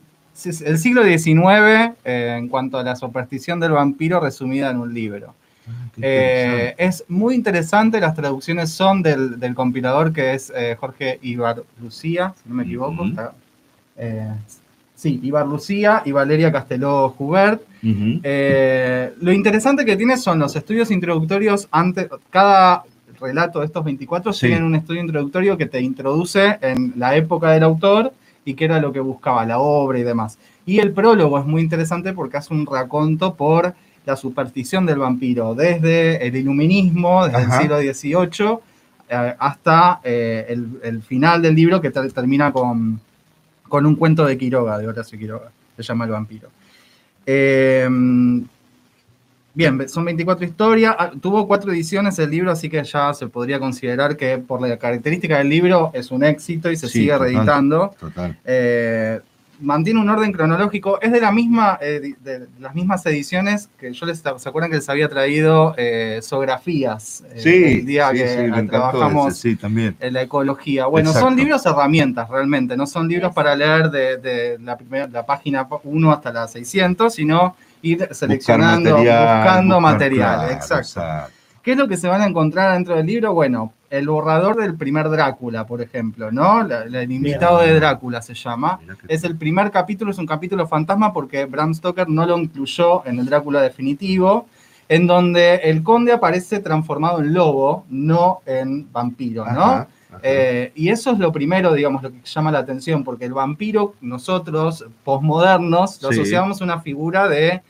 el siglo XIX eh, en cuanto a la superstición del vampiro resumida en un libro. Eh, es muy interesante, las traducciones son del, del compilador que es eh, Jorge Ibar Lucía, si no me equivoco. está, eh, sí, Ibar Lucía y Valeria Casteló Jubert. Eh, lo interesante que tiene son los estudios introductorios antes, cada relato de estos 24 Sí. tienen un estudio introductorio que te introduce en la época del autor y qué era lo que buscaba la obra y demás. Y el prólogo es muy interesante porque hace un raconto por la superstición del vampiro, desde el iluminismo, desde Ajá. el siglo XVIII, eh, hasta eh, el, el final del libro que ter- termina con, con un cuento de Quiroga, de Horacio Quiroga, se llama El vampiro. Eh, Bien, son 24 historias. Ah, Tuvo cuatro ediciones el libro, así que ya se podría considerar que por la característica del libro es un éxito y se Sí, sigue total, reeditando. Total. Eh, mantiene un orden cronológico. Es de la misma, eh, de, las mismas ediciones que yo les se acuerdan que les había traído eh, zoografías eh, Sí, el día sí, que sí, trabajamos ese, sí, también. en la ecología. Bueno, Exacto. son libros herramientas realmente, no son libros para leer de, de la, primera, la página 1 hasta la 600, sino ir seleccionando, material, buscando buscar, material. claro, exacto. ¿Qué es lo que se van a encontrar dentro del libro? Bueno, el borrador del primer Drácula, por ejemplo, ¿no? La- la- el invitado de Drácula se llama. Es el primer capítulo, es un capítulo fantasma porque Bram Stoker no lo incluyó en el Drácula definitivo, en donde el conde aparece transformado en lobo, no en vampiro, ¿no? Ajá, Eh, y eso es lo primero, digamos, lo que llama la atención, porque el vampiro, nosotros, posmodernos, lo Sí. asociamos a una figura de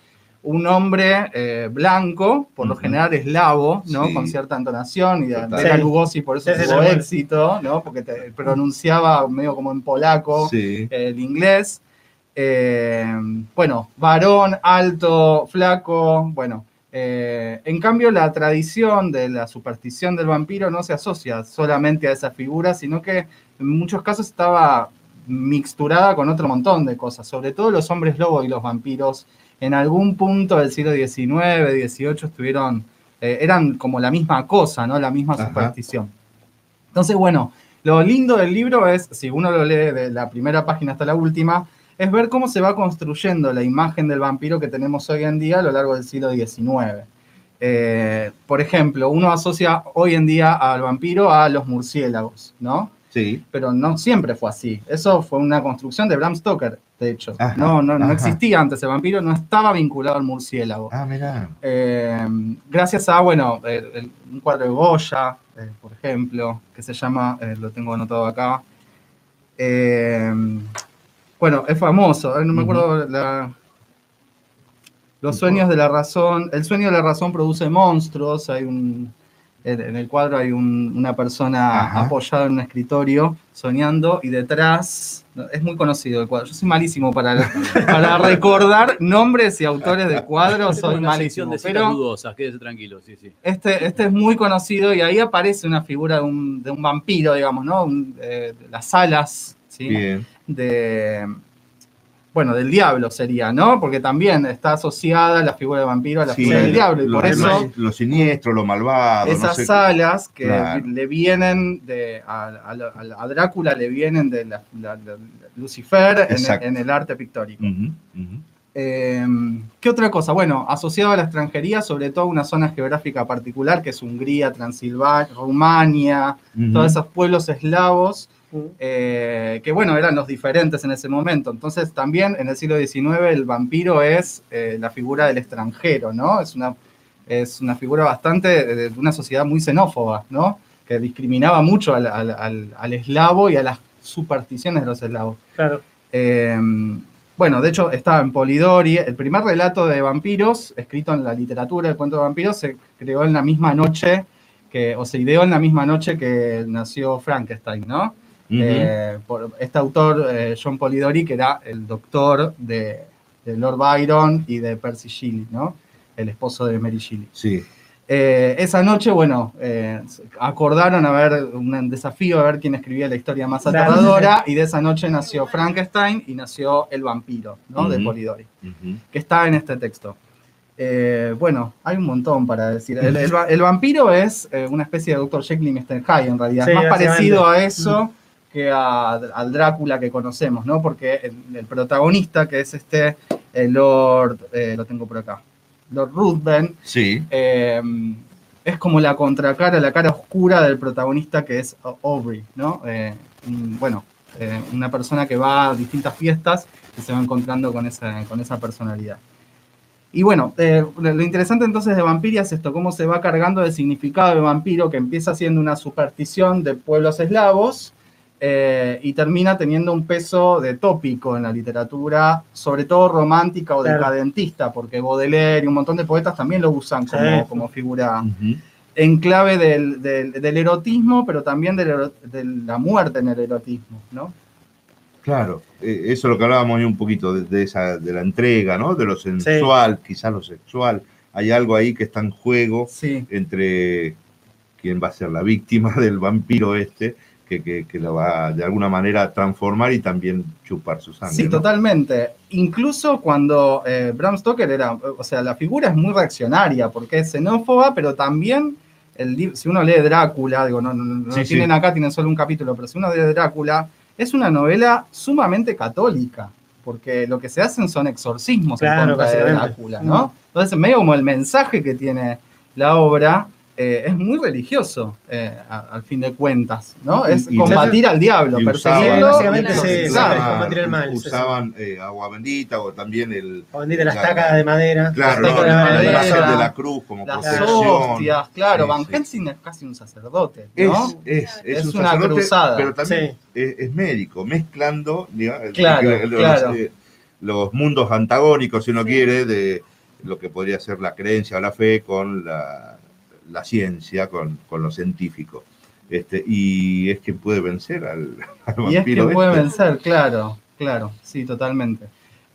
un hombre eh, blanco, por lo general eslavo, ¿no? Sí. Con cierta entonación, y de. Lugosi por eso tuvo sí. éxito, ¿no? Porque te pronunciaba medio como en polaco Sí. el inglés. Eh, bueno, varón, alto, flaco, bueno. eh, en cambio, la tradición de la superstición del vampiro no se asocia solamente a esa figura, sino que en muchos casos estaba mixturada con otro montón de cosas, sobre todo los hombres lobo y los vampiros. En algún punto del siglo XIX, XVIII estuvieron, eh, eran como la misma cosa, ¿no? La misma Ajá. superstición. Entonces, bueno, lo lindo del libro es, si uno lo lee de la primera página hasta la última, es ver cómo se va construyendo la imagen del vampiro que tenemos hoy en día a lo largo del siglo XIX. Eh, por ejemplo, uno asocia hoy en día al vampiro a los murciélagos, ¿no? Sí. Pero no siempre fue así. Eso fue una construcción de Bram Stoker, de hecho. Ajá, no, no, no existía antes el vampiro, no estaba vinculado al murciélago. Ah, mirá. Eh, gracias a, bueno, el- el- un cuadro de Goya, eh, por ejemplo, que se llama, eh, lo tengo anotado acá. Eh, bueno, es famoso, eh, no me acuerdo la- Los sueños de la razón, el sueño de la razón produce monstruos, hay un, en, en el cuadro hay un- una persona Ajá. apoyada en un escritorio soñando y detrás, es muy conocido el cuadro, yo soy malísimo para, para recordar nombres y autores de cuadros, soy una malísimo, de pero dudosas, quédese tranquilo, sí, sí. este, este es muy conocido y ahí aparece una figura de un, de un vampiro, digamos, ¿no? Un, eh, de las alas, ¿sí? Bien. De, bueno, del diablo sería, ¿no? Porque también está asociada la figura de vampiro a la Sí, figura del diablo y lo, por eso lo siniestro, lo malvado. no esas sé. alas que Claro. le vienen de a, a- a Drácula le vienen de la- la- la- Lucifer en, el arte pictórico. Ujú. Eh, ¿Qué otra cosa? Bueno, asociado a la extranjería, sobre todo una zona geográfica particular, que es Hungría, Transilvania, Rumania, todos esos pueblos eslavos, eh, que bueno, eran los diferentes en ese momento. Entonces también en el siglo XIX el vampiro es eh, la figura del extranjero, ¿no? Es una, es una figura bastante de, de una sociedad muy xenófoba, ¿no? Que discriminaba mucho al, al- al- al eslavo y a las supersticiones de los eslavos. Claro. Eh, bueno, de hecho estaba en Polidori. El primer relato de vampiros, escrito en la literatura, el cuento de vampiros, se creó en la misma noche que, o se ideó en la misma noche que nació Frankenstein, ¿no? Eh, por este autor, eh, John Polidori, que era el doctor de, de Lord Byron y de Percy Shelley, ¿no? El esposo de Mary Shelley. Sí. Eh, esa noche, bueno, eh, acordaron a ver un desafío a ver quién escribía la historia más aterradora y de esa noche nació Frankenstein y nació El vampiro, ¿no? De. Polidori, que está en este texto. Eh, bueno, hay un montón para decir. El, el va- el vampiro es eh, una especie de Dr. Jekyll y Mr. Hyde, en realidad. Sí, es más parecido a eso que a- al Drácula que conocemos, ¿no? Porque el, el protagonista, que es este el Lord, eh, lo tengo por acá, Lord Ruthven, Sí. eh, es como la contracara, la cara oscura del protagonista que es Aubrey, ¿no? Eh, bueno, eh, una persona que va a distintas fiestas y se va encontrando con esa, con esa personalidad. Y bueno, eh, lo lo interesante entonces de Vampiria es esto, cómo se va cargando el significado de vampiro, que empieza siendo una superstición de pueblos eslavos eh, y termina teniendo un peso de tópico en la literatura, sobre todo romántica o Claro. decadentista, porque Baudelaire y un montón de poetas también lo usan como, Sí. como figura en clave del, del- del erotismo, pero también del de la muerte en el erotismo, ¿no? Claro, eh, eso es lo que hablábamos hoy un poquito de, de esa, de la entrega, ¿no? De lo sensual, quizás lo sexual, hay algo ahí que está en juego entre quién va a ser la víctima del vampiro este, que, que- que lo va de alguna manera a transformar y también chupar su sangre. Sí, ¿no? totalmente. Incluso cuando eh, Bram Stoker era, o sea, la figura es muy reaccionaria porque es xenófoba, pero también, el, si uno lee Drácula, digo, no, no, no- no Sí, tienen sí. acá, tienen solo un capítulo, pero si uno lee Drácula, es una novela sumamente católica, porque lo que se hacen son exorcismos en contra de. Drácula, ¿no? Entonces, medio como el mensaje que tiene la obra eh, es muy religioso, eh, a- al fin de cuentas, ¿no? Y- Es y- combatir al diablo, perseguirlo. básicamente sí, combatir el mal. Usaban eh, agua bendita o también el. O bendita las la- tacas de madera. Claro, Las no, tacas de la, madera. imagen de la cruz como Las protección. hostias, claro, Sí, Van sí. Helsing es casi un sacerdote, Es, ¿no? es, es, Es un una sacerdote, cruzada. Pero también Sí. es, es médico, mezclando digamos, Claro, los, claro. eh, los mundos antagónicos, si uno quiere, de lo que podría ser la creencia o la fe con la, la ciencia, con, con lo científico. Este, y es que puede vencer al, al Y es que vampiro. puede este. vencer, claro, claro, sí, totalmente.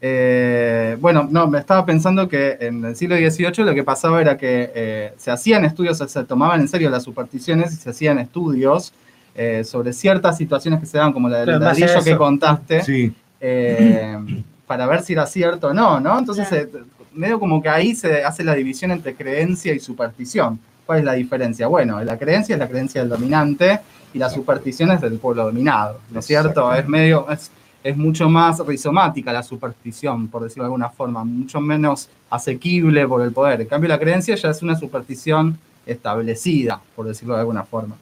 Eh, bueno, no, me estaba pensando que en el siglo XVIII lo que pasaba era que eh, se hacían estudios, se tomaban en serio las supersticiones y se hacían estudios eh, sobre ciertas situaciones que se dan, como la del ladrillo que contaste, Sí. eh, para ver si era cierto o no, ¿no? Entonces, eh, medio como que ahí se hace la división entre creencia y superstición. ¿Cuál es la diferencia? Bueno, la creencia es la creencia del dominante y la superstición es del pueblo dominado, ¿no es cierto? Es medio, es, es mucho más rizomática la superstición, por decirlo de alguna forma, mucho menos asequible por el poder. En cambio, la creencia ya es una superstición establecida, por decirlo de alguna forma.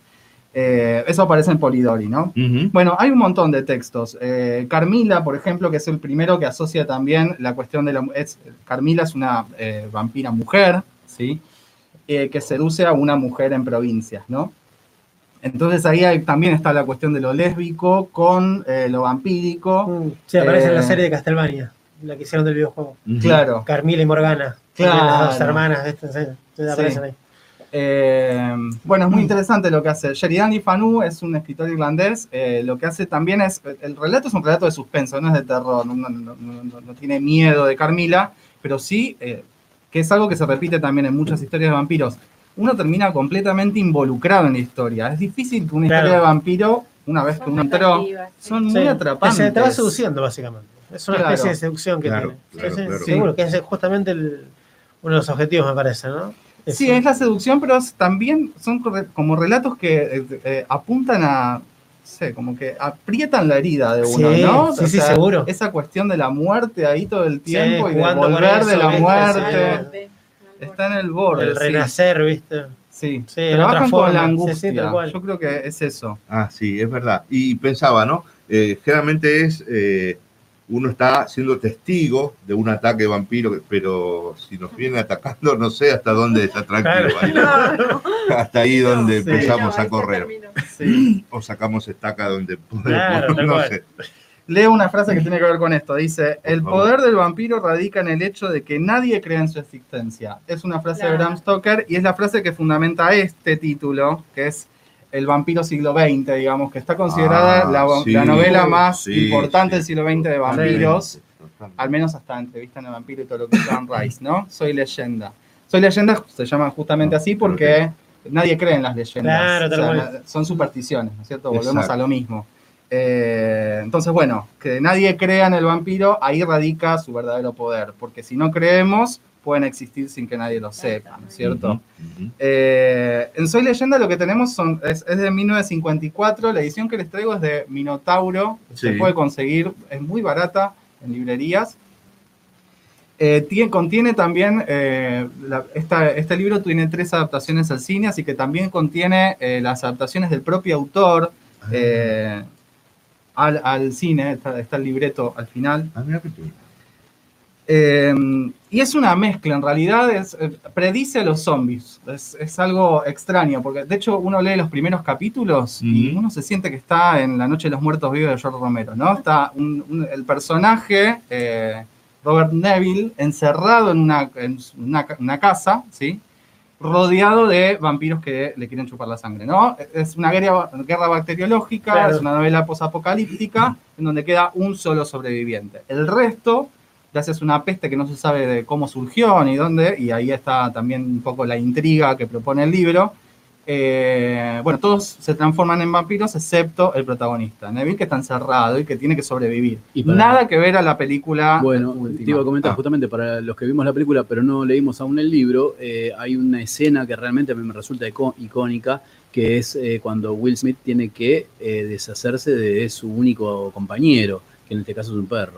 Eh, eso aparece en Polidori, ¿no? Bueno, hay un montón de textos. Eh, Carmila, por ejemplo, que es el primero que asocia también la cuestión de la... Es, Carmila es una eh, vampira mujer, ¿sí? Eh, que seduce a una mujer en provincias, ¿no? Entonces ahí hay- también está la cuestión de lo lésbico con eh, lo vampírico. Sí, aparece en la Eh, serie de Castlevania, la que hicieron del videojuego. Claro. Carmila y Morgana. Claro. Las dos hermanas. Sí, sí, Sí. aparecen ahí. Eh, bueno, es muy interesante lo que hace. Sheridan Fanu es un escritor irlandés. eh, lo que hace también es. El relato es un relato de suspenso, no es de terror, no, no- no- no- no tiene miedo de Carmila, pero sí eh, que es algo que se repite también en muchas historias de vampiros. Uno termina completamente involucrado en la historia. Es difícil que una Claro. historia de vampiro, una vez que uno entró, son muy atrapantes. Te, te va seduciendo, básicamente. Es una Claro. especie de seducción que Claro, tiene. Seguro, que es justamente el- uno de los objetivos, me parece, ¿no? Sí, es la seducción, pero es- también son como relatos que eh, eh, apuntan a, sé, como que aprietan la herida de uno, Sí, ¿no? sí, sí, seguro. Esa cuestión de la muerte ahí todo el Sí, tiempo y de volver de la ¿viste? muerte. Está en el borde. El sí. renacer, ¿viste? Sí, Sí, trabajan con la Sí, sí, angustia. tal cual. Yo creo que es eso. Ah, sí, es verdad. Y pensaba, ¿no? Eh, generalmente es, eh, uno está siendo testigo de un ataque de vampiro, pero si nos viene atacando, no sé hasta dónde es atractivo. ahí, ¿no? Hasta ahí donde Sí. empezamos a correr. Sí. O sacamos estaca donde podemos, Claro, tal no cual. sé. Leo una frase que tiene que ver con esto. Dice, el poder del vampiro radica en el hecho de que nadie cree en su existencia. Es una frase de. Bram Stoker y es la frase que fundamenta este título, que es El vampiro siglo XX, digamos, que está considerada Ah, la, sí, la novela más sí, importante del siglo XX de vampiros, al menos hasta entrevistan al vampiro y todo lo que es Rice, ¿no? Soy leyenda. Soy leyenda se llama justamente así porque nadie cree en las leyendas. Claro, tal O sea, cual. son supersticiones, ¿no es cierto? Volvemos Exacto. a lo mismo. Eh, entonces, bueno, que nadie crea en el vampiro, ahí radica su verdadero poder, porque si no creemos, pueden existir sin que nadie lo sepa, ¿no es cierto? Eh, en Soy Leyenda lo que tenemos son, es, es de 1954, la edición que les traigo es de Minotauro, se puede conseguir, es muy barata en librerías. Eh, tie- contiene también, eh, la- esta- este libro tiene tres adaptaciones al cine, así que también contiene las adaptaciones del propio autor eh, al, al cine, está, está el libreto al final. Eh, y es una mezcla, en realidad es, eh, predice a los zombies. Es, es algo extraño, porque de hecho uno lee los primeros capítulos y uno se siente que está en La Noche de los Muertos Vivos de George Romero, ¿no? Está un- un- el personaje, eh, Robert Neville, encerrado en una, en una, ca- una casa, ¿sí? rodeado de vampiros que le quieren chupar la sangre, ¿no? Es una guerra, guerra bacteriológica, Claro. es una novela posapocalíptica en donde queda un solo sobreviviente. El resto Gracias a una peste que no se sabe de cómo surgió ni dónde, y ahí está también un poco la intriga que propone el libro. Eh, bueno, todos se transforman en vampiros excepto el protagonista, Neville, que está encerrado y que tiene que sobrevivir. Y Nada que ver a la película. Bueno, última. te iba a comentar Ah. justamente para los que vimos la película, pero no leímos aún el libro, eh, hay una escena que realmente a mí me resulta icónica, que es eh, cuando Will Smith tiene que eh, deshacerse de su único compañero, que en este caso es un perro.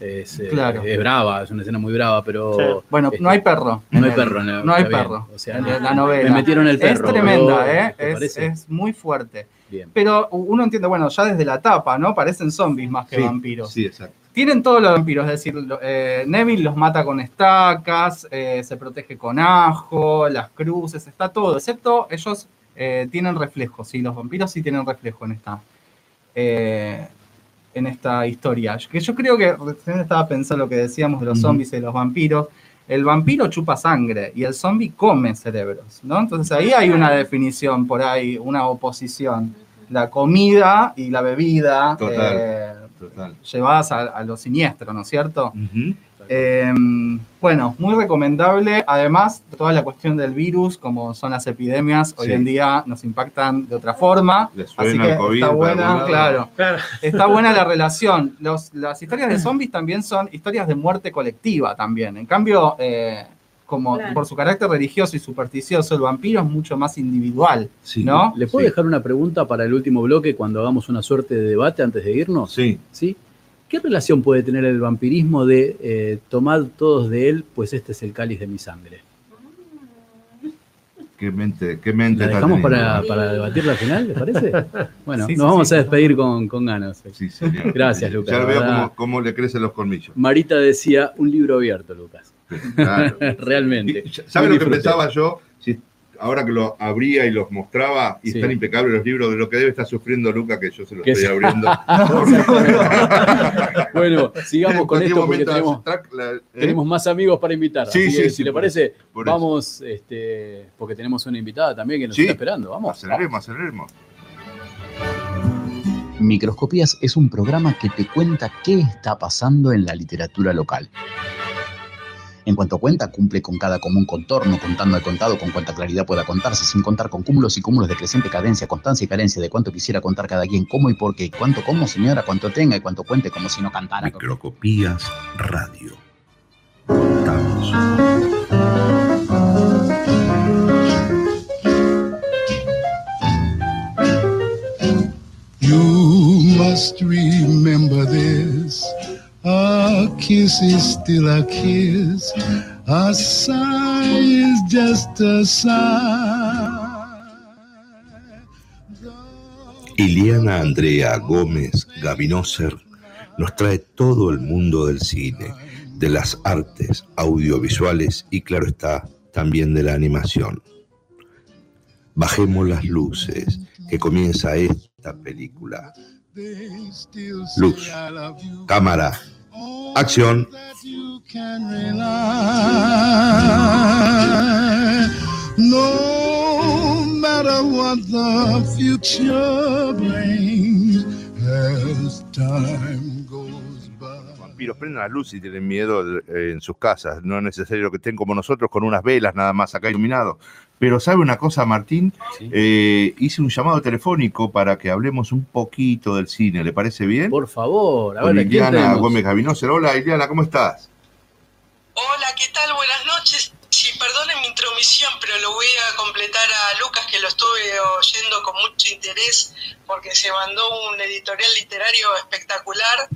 Es, eh, Claro. es brava, es una escena muy brava, pero... Sí. Bueno, este, no hay perro. No hay el- perro. en la- no hay bien. perro O sea, la novela. Me metieron el perro. Es tremenda, pero, ¿eh? ¿te Es, es muy fuerte. Bien. Pero uno entiende, bueno, ya desde la tapa, ¿no? Parecen zombies más que Sí, vampiros. Sí, exacto. Tienen todos los vampiros, es decir, eh, Neville los mata con estacas, eh, se protege con ajo, las cruces, está todo, excepto ellos eh, tienen reflejo, sí, los vampiros sí tienen reflejo en esta, eh, en esta historia. Que yo creo que recién estaba pensando lo que decíamos de los Ujú. zombies y de los vampiros. El vampiro chupa sangre y el zombie come cerebros, ¿no? Entonces ahí hay una definición por ahí, una oposición. La comida y la bebida Total. eh, Total. llevadas a, a lo siniestro, ¿no es cierto? Eh, bueno, muy recomendable. Además, toda la cuestión del virus, como son las epidemias, hoy Sí. en día nos impactan de otra forma. Le suena Así que el COVID está buena, claro, Claro. está buena la relación. Los- las historias de zombies también son historias de muerte colectiva también. En cambio, eh, como Claro. por su carácter religioso y supersticioso, el vampiro es mucho más individual, ¿no? ¿Le puedo dejar una pregunta para el último bloque cuando hagamos una suerte de debate antes de irnos? Sí. ¿Sí? ¿Qué relación puede tener el vampirismo de eh, tomar todos de él, pues este es el cáliz de mi sangre? Qué mente, qué mente ¿La dejamos para, para debatirla al final, les parece? Bueno, Sí, nos sí, vamos sí. a despedir con, con ganas. Sí, señor. Gracias, Lucas. Ya veo cómo, cómo le crecen los colmillos. Marita decía, un libro abierto, Lucas. Claro. Realmente. ¿Sabes lo que pensaba yo? Si ahora que lo abría y los mostraba, y Sí. están impecables los libros, de lo que debe estar sufriendo Luca, que yo se los estoy abriendo. bueno, sigamos con esto porque tenemos, hace track, la- ¿eh? tenemos más amigos para invitar. Sí, Así sí, que, sí, si le parece, por vamos, este, porque tenemos una invitada también que nos Sí. está esperando. Vamos. Aceleremos, aceleremos. Microscopías es un programa que te cuenta qué está pasando en la literatura local. En cuanto cuenta, cumple con cada común contorno, contando al contado con cuanta claridad pueda contarse, sin contar con cúmulos y cúmulos de creciente cadencia, constancia y carencia de cuánto quisiera contar cada quien, cómo y por qué, cuánto como señora, cuánto tenga y cuánto cuente como si no cantara. Microscopías Radio. You must remember this. A kiss is still a kiss. A sigh is just a sigh. Iliana Andrea Gómez Gavinoser nos trae todo el mundo del cine, de las artes audiovisuales y claro está, también de la animación. Bajemos las luces, que comienza esta película. Luz, cámara, acción. No matter what the future brings, as time. Vampiros, prendan las luces y tienen miedo eh, en sus casas. No es necesario que estén como nosotros con unas velas nada más acá iluminados. Pero ¿sabe una cosa, Martín? Eh, hice un llamado telefónico para que hablemos un poquito del cine. ¿Le parece bien? Por favor, a Con ver, ¿a quién Iliana? Gómez Gavinoser. Hola, Iliana, ¿cómo estás? Hola, ¿qué tal? Buenas noches. Sí, perdonen mi intromisión, pero lo voy a completar a Lucas, que lo estuve oyendo con mucho interés, porque se mandó un editorial literario espectacular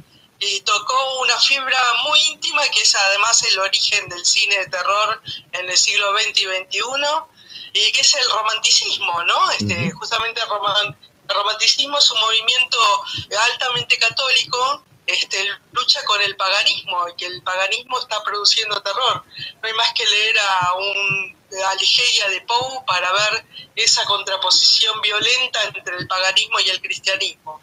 y tocó una fibra muy íntima, que es además el origen del cine de terror en el siglo XX y XXI, y que es el romanticismo, ¿no? Este, Justamente el, roman- el romanticismo es un movimiento altamente católico este, lucha con el paganismo y que el paganismo está produciendo terror. No hay más que leer a un a Ligeia de Poe para ver esa contraposición violenta entre el paganismo y el cristianismo.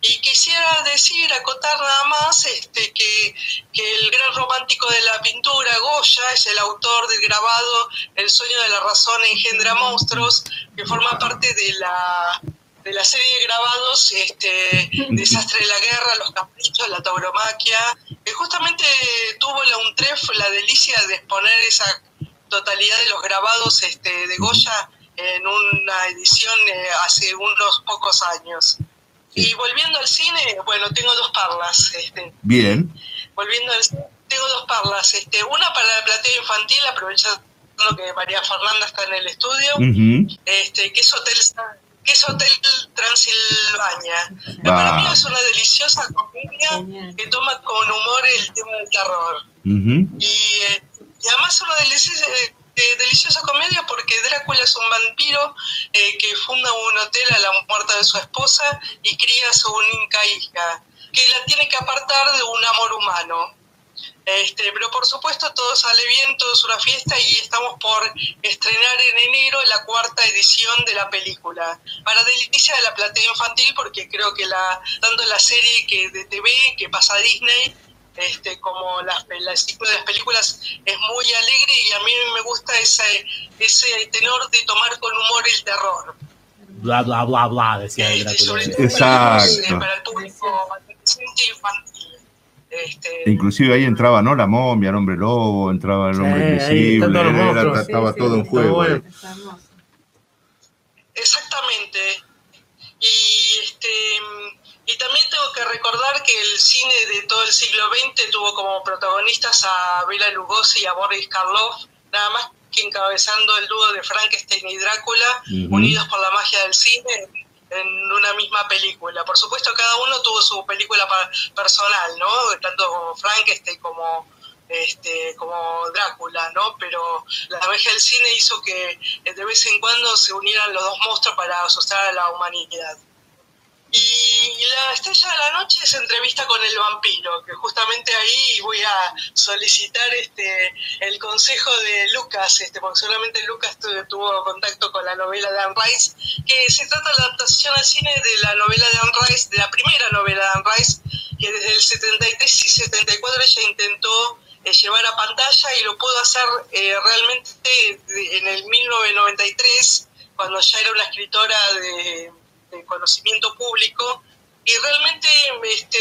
Y quisiera decir, acotar nada más, este, que, que el gran romántico de la pintura, Goya, es el autor del grabado El sueño de la razón engendra monstruos, que forma parte de la de la serie de grabados este, Desastre de la Guerra, Los Caprichos, La Tauromaquia, que justamente tuvo la UNTREF la delicia de exponer esa totalidad de los grabados este, de Goya en una edición eh, hace unos pocos años. Y volviendo al cine, bueno, tengo dos parlas. Este, Bien. volviendo al cine, tengo dos parlas. Este, una para la platea infantil, aprovechando que María Fernanda está en el estudio, Ujú. este, que es Hotel que es Hotel Transilvania. Va. Para mí es una deliciosa comedia que toma con humor el tema del terror. Ujú. Y, eh, y además una deliciosa, eh, deliciosa comedia porque Drácula es un vampiro eh, que funda un hotel a la muerte de su esposa y cría a su única hija, que la tiene que apartar de un amor humano. Este, pero por supuesto todo sale bien, todo es una fiesta y estamos por estrenar en enero la cuarta edición de la película. Para delicia de la platea infantil porque creo que la tanto la serie que de TV que pasa a Disney este, como las, el ciclo de las películas es muy alegre y a mí me gusta ese, ese tenor de tomar con humor el terror. Bla, bla, bla, bla, decía el Drácula. Exacto. Para el público adolescente e infantil. Este, Inclusive ahí entraba, ¿no? La momia, el hombre lobo, entraba el hombre invisible, era- estaba Sí, todo sí, en juego. bueno. Exactamente. Y este y también tengo que recordar que el cine de todo el siglo XX tuvo como protagonistas a Bela Lugosi y a Boris Karloff, nada más que encabezando el dúo de Frankenstein y Drácula, unidos por la magia del cine en una misma película. Por supuesto, cada uno tuvo su película personal, ¿no? Tanto como Frankenstein como este, como Drácula, ¿no? Pero la magia del cine hizo que eh, de vez en cuando se unieran los dos monstruos para asustar a la humanidad. Y la estrella de la noche se entrevista con el vampiro, que justamente ahí voy a solicitar este el consejo de Lucas, este, porque solamente Lucas tu- tuvo contacto con la novela de Anne Rice, que se trata de la adaptación al cine de la novela de Anne Rice, de la primera novela de Anne Rice, que desde el 73 y 74 ella intentó eh, llevar a pantalla y lo pudo hacer eh, realmente en el 1993, cuando ya era una escritora de, de conocimiento público. Y realmente este,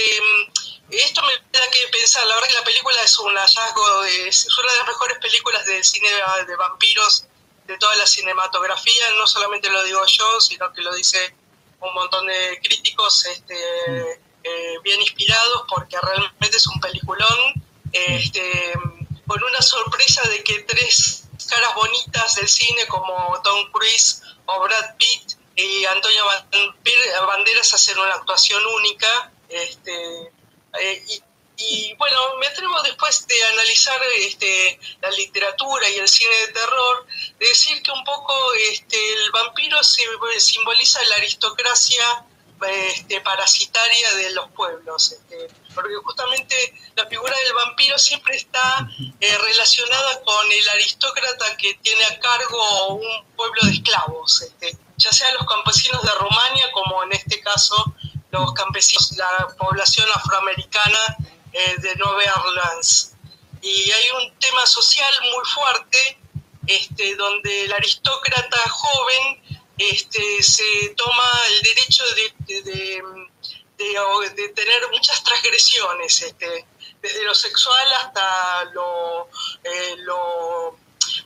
esto me da que pensar, la verdad que la película es un hallazgo, de- es una de las mejores películas del cine de, de vampiros de toda la cinematografía, no solamente lo digo yo, sino que lo dice un montón de críticos este, eh, bien inspirados, porque realmente es un peliculón, este, con una sorpresa de que tres caras bonitas del cine como Tom Cruise o Brad Pitt y Antonio Ban- Banderas hacen una actuación única. Este, eh, y, y, bueno, me atrevo después de analizar este, la literatura y el cine de terror, de decir que un poco este, el vampiro simboliza la aristocracia este, parasitaria de los pueblos, este, porque justamente la figura del vampiro siempre está eh, relacionada con el aristócrata que tiene a cargo un pueblo de esclavos, este, ya sea los campesinos de Rumania como en este caso los campesinos, la población afroamericana eh, de Nueva Orleans. Y hay un tema social muy fuerte este, donde el aristócrata joven este, se toma el derecho de, de- de- de- de tener muchas transgresiones, este, desde lo sexual hasta lo, eh, lo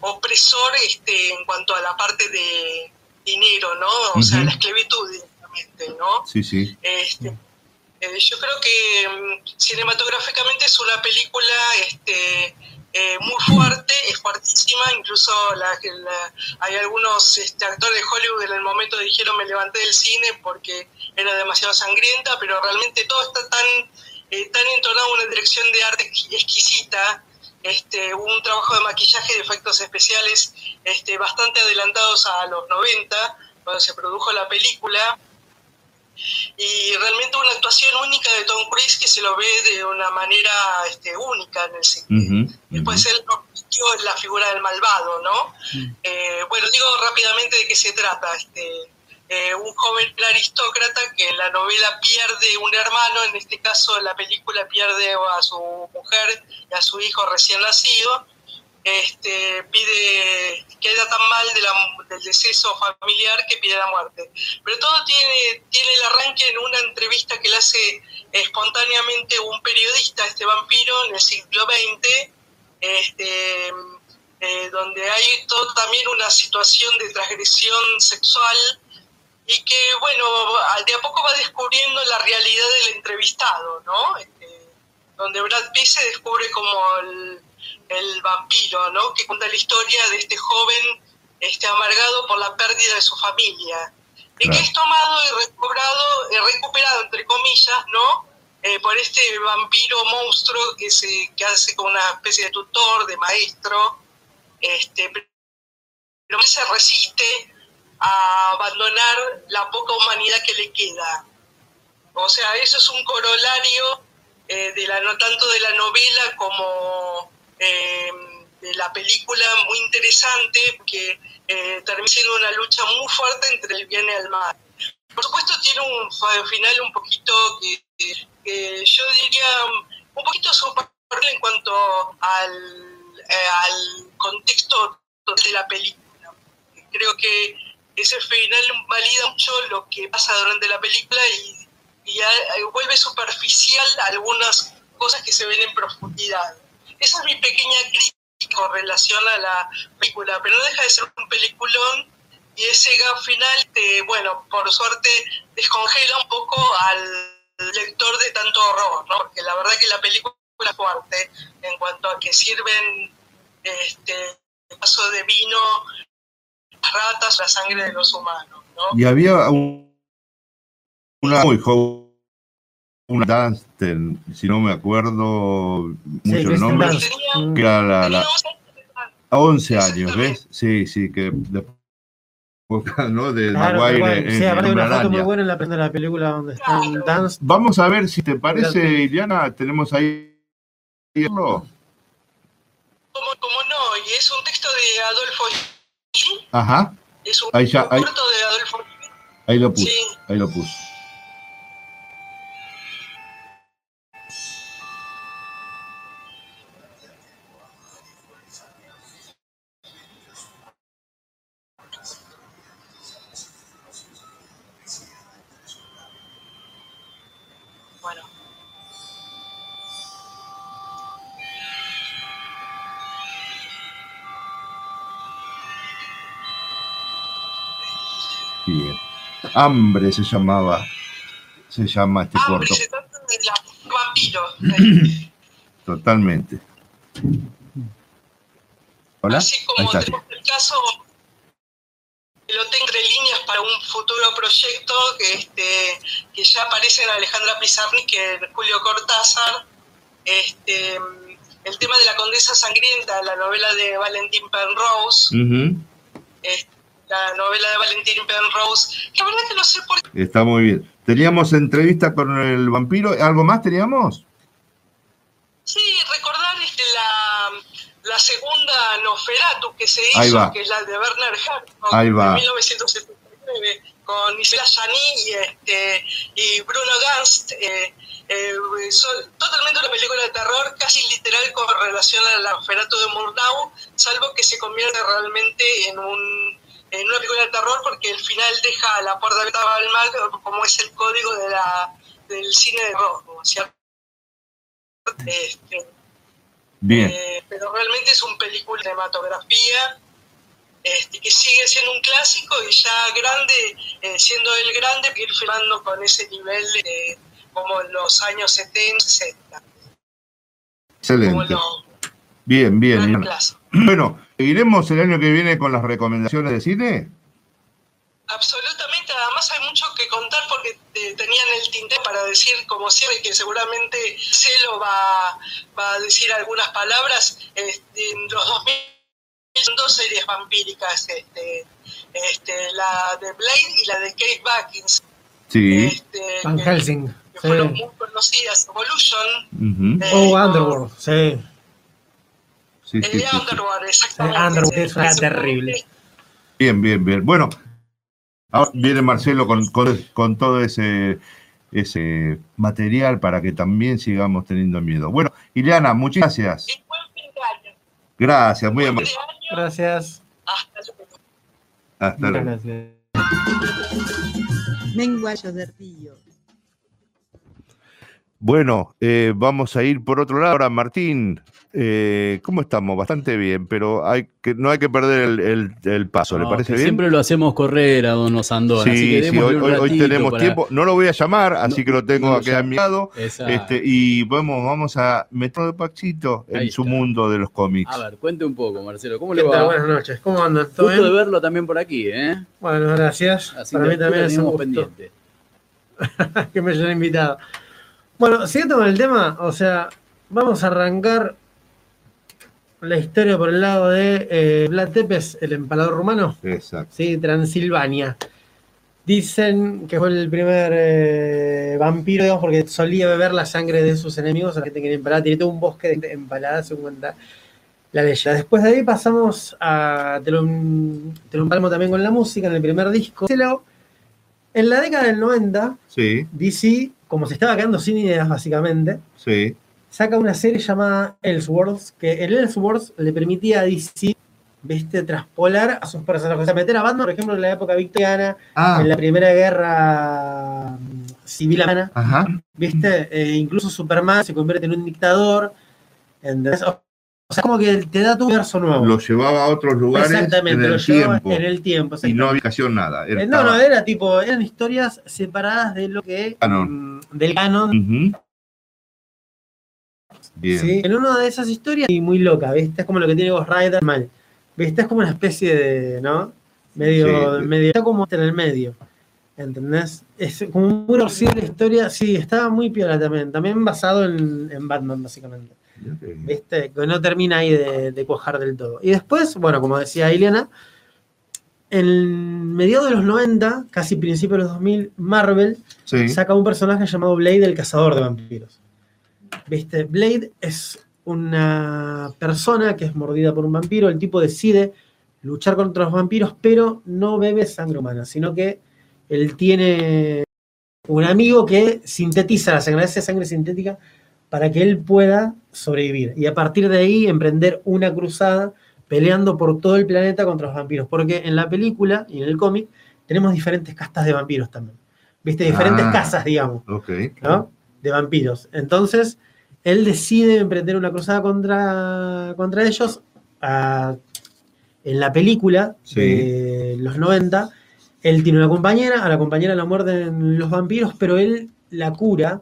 opresor este, en cuanto a la parte de dinero, ¿no? O sea, la esclavitud directamente, ¿no? Sí, sí. Este, eh, yo creo que mm, cinematográficamente es una película este, eh, muy fuerte, es fuertísima, incluso la- la- hay algunos este, actores de Hollywood en el momento dijeron me levanté del cine porque era demasiado sangrienta, pero realmente todo está tan, eh, tan entonado en una dirección de arte exqui- exquisita, este, un trabajo de maquillaje y de efectos especiales este, bastante adelantados a los 90, cuando se produjo la película, y realmente una actuación única de Tom Cruise que se lo ve de una manera este, única en el cine. Después él en la figura del malvado, ¿no? Eh, bueno, digo rápidamente de qué se trata. Este, eh, un joven aristócrata que en la novela pierde un hermano, en este caso en la película pierde a su mujer y a su hijo recién nacido, este, pide, queda tan mal de la- del deceso familiar que pide la muerte. Pero todo tiene, tiene el arranque en una entrevista que le hace espontáneamente un periodista, este vampiro, en el siglo XX, este, eh, donde hay también una situación de transgresión sexual y que, bueno, de a poco va descubriendo la realidad del entrevistado, ¿no? Este, donde Brad Pitt se descubre como el, el vampiro, ¿no? Que cuenta la historia de este joven este, amargado por la pérdida de su familia. Y que es tomado y recobrado, eh, recuperado, entre comillas, ¿no? Eh, por este vampiro monstruo que, se, que hace como una especie de tutor, de maestro, este, pero se resiste a abandonar la poca humanidad que le queda. O sea, eso es un corolario eh, de la, no tanto de la novela como eh, de la película muy interesante que eh, termina siendo una lucha muy fuerte entre el bien y el mal. Por supuesto tiene un final un poquito que, que- yo diría un poquito superficial en cuanto al, eh, al contexto de la película. Creo que ese final valida mucho lo que pasa durante la película y, y a- vuelve superficial algunas cosas que se ven en profundidad. Esa es mi pequeña crítica con relación a la película, pero no deja de ser un peliculón y ese gap final, te, bueno, por suerte descongela un poco al lector de tanto horror, ¿no? Porque la verdad que la película es fuerte en cuanto a que sirven este vaso de vino, las ratas, la sangre de los humanos, ¿no? Y había un- una muy joven, una Dunstan, si no me acuerdo mucho el Kristen nombre, Dunst. que era la, la- a 11 años, ¿ves? Sí, sí, que después ¿no? de Claro, Maguire en, sí, aparte una foto muy buena en la, película donde están Dance. Vamos a ver si te parece, Iliana, tenemos ahí. Como, como no, y es un texto de Adolfo Ajá, es un Ahí ya, ahí- corto de Adolfo ahí lo puse, Sí. ahí lo puse. Hambre se llamaba, se llama este corto, Se trata de la vampiro. totalmente. Hola, Así como tenemos el caso que lo tengo entre líneas para un futuro proyecto que este que ya aparece en Alejandra Pizarnik, en Julio Cortázar, este el tema de la condesa sangrienta, la novela de Valentín Penrose, este, la novela de Valentín Penrose, que la verdad que no sé por qué Está muy bien. Teníamos entrevista con el vampiro, ¿algo más teníamos? Sí, recordar este, la, la segunda Nosferatu que se hizo, que es la de Werner Herzog, Ahí va. de 1979, con Isabella Janí y, este, y Bruno Gans. Eh, eh, son totalmente una película de terror, casi literal con relación a la Nosferatu de Murnau, salvo que se convierte realmente en un en una película de terror porque el final deja la puerta abierta al mal como es el código de la, del cine de ¿no? ¿cierto? Este, Bien. eh, pero realmente es un película de cinematografía este, que sigue siendo un clásico y ya grande, eh, siendo el grande, ir filmando con ese nivel de, como en los años 70, 60. Excelente. Bien, bien. Clásico. Bueno, ¿seguiremos el año que viene con las recomendaciones de cine? Absolutamente, además hay mucho que contar porque eh, tenían el tinte para decir como cierre que seguramente Celo va, va a decir algunas palabras. Este, en los 2000 son dos series vampíricas, este, este, la de Blade y la de Kate Backins, Sí. este, Van que, Helsing. que Sí. fueron muy conocidas, Evolution, Ujú. eh, Oh, Underworld. Sí. Sí, sí, sí, exactamente. Terrible. Bien, bien, bien. Bueno, ahora viene Marcelo con, con, con todo ese, ese material para que también sigamos teniendo miedo. Bueno, Ileana, muchas gracias. Gracias, muy amable. Gracias. Hasta Muchas luego. gracias. Menguayo de Río. Bueno, eh, vamos a ir por otro lado. Ahora, Martín, eh, ¿cómo estamos? Bastante bien, pero hay que, no hay que perder el, el- el paso, ¿le No, parece bien? Siempre lo hacemos correr a Don Osandón. así que Sí, sí, démosle hoy, un tenemos para- tiempo. No lo voy a llamar, así que lo tengo no aquí a mi lado. Exacto. Este, y vamos, vamos a meterlo de Pachito en su mundo de los cómics. A ver, cuente un poco, Marcelo. ¿Cómo ¿Qué le tal? va? Buenas noches. ¿Cómo andan? ¿Todo Gusto de verlo también por aquí, ¿eh? Bueno, gracias. Así Para mí también es un gusto pendiente. que me hayan invitado. Bueno, siguiendo con el tema, o sea, vamos a arrancar la historia por el lado de eh, Vlad Tepes, el empalador rumano. Exacto. Sí, Transilvania. Dicen que fue el primer eh, vampiro, digamos, porque solía beber la sangre de sus enemigos, a la gente que empalada. Tiene todo un bosque de empaladas, según cuenta la leyenda. Después de ahí pasamos a. Te lo, te lo empalmo también con la música en el primer disco. En la década del 90, Sí, DC, como se estaba quedando sin ideas, básicamente, sí. saca una serie llamada Elseworlds, que el Elseworlds le permitía a DC, viste, traspolar a sus personajes. O sea, meter a Batman, por ejemplo, en la época victoriana, Ah. en la primera guerra mm, civil americana, viste, E incluso Superman se convierte en un dictador. ¿entendés? O sea, como que te da tu universo nuevo. Lo llevaba a otros lugares Exactamente, en lo el llevaba tiempo. en el tiempo. y no había ocasión nada. Era- Eh, no, no, era tipo, eran historias separadas de lo que. Canon. mm, del canon. Bien. Sí, en una de esas historias y muy loca, ¿viste? Es como lo que tiene Ghost Rider mal. ¿Viste? Es como una especie de, ¿no? Medio, Sí. medio, está como en el medio. ¿Entendés? Es como muy torcida la historia. Sí, estaba muy piola también. También basado en, en Batman, básicamente. ¿Viste? Que no termina ahí de, de cuajar del todo. Y después, bueno, como decía Ileana, en mediados de los 90, casi principios de los 2000, Marvel Sí. saca un personaje llamado Blade, el cazador de vampiros. ¿Viste? Blade es una persona que es mordida por un vampiro. El tipo decide luchar contra los vampiros, pero no bebe sangre humana, sino que él tiene un amigo que sintetiza la sangre, hace sangre sintética para que él pueda sobrevivir. Y a partir de ahí emprender una cruzada peleando por todo el planeta contra los vampiros. Porque en la película y en el cómic tenemos diferentes castas de vampiros también. ¿Viste? Diferentes Ah. casas, digamos. Ok. ¿no? De vampiros. Entonces, él decide emprender una cruzada contra, contra ellos. ah, en la película Sí. de los 90, él tiene una compañera, a la compañera la muerden los vampiros, pero él la cura,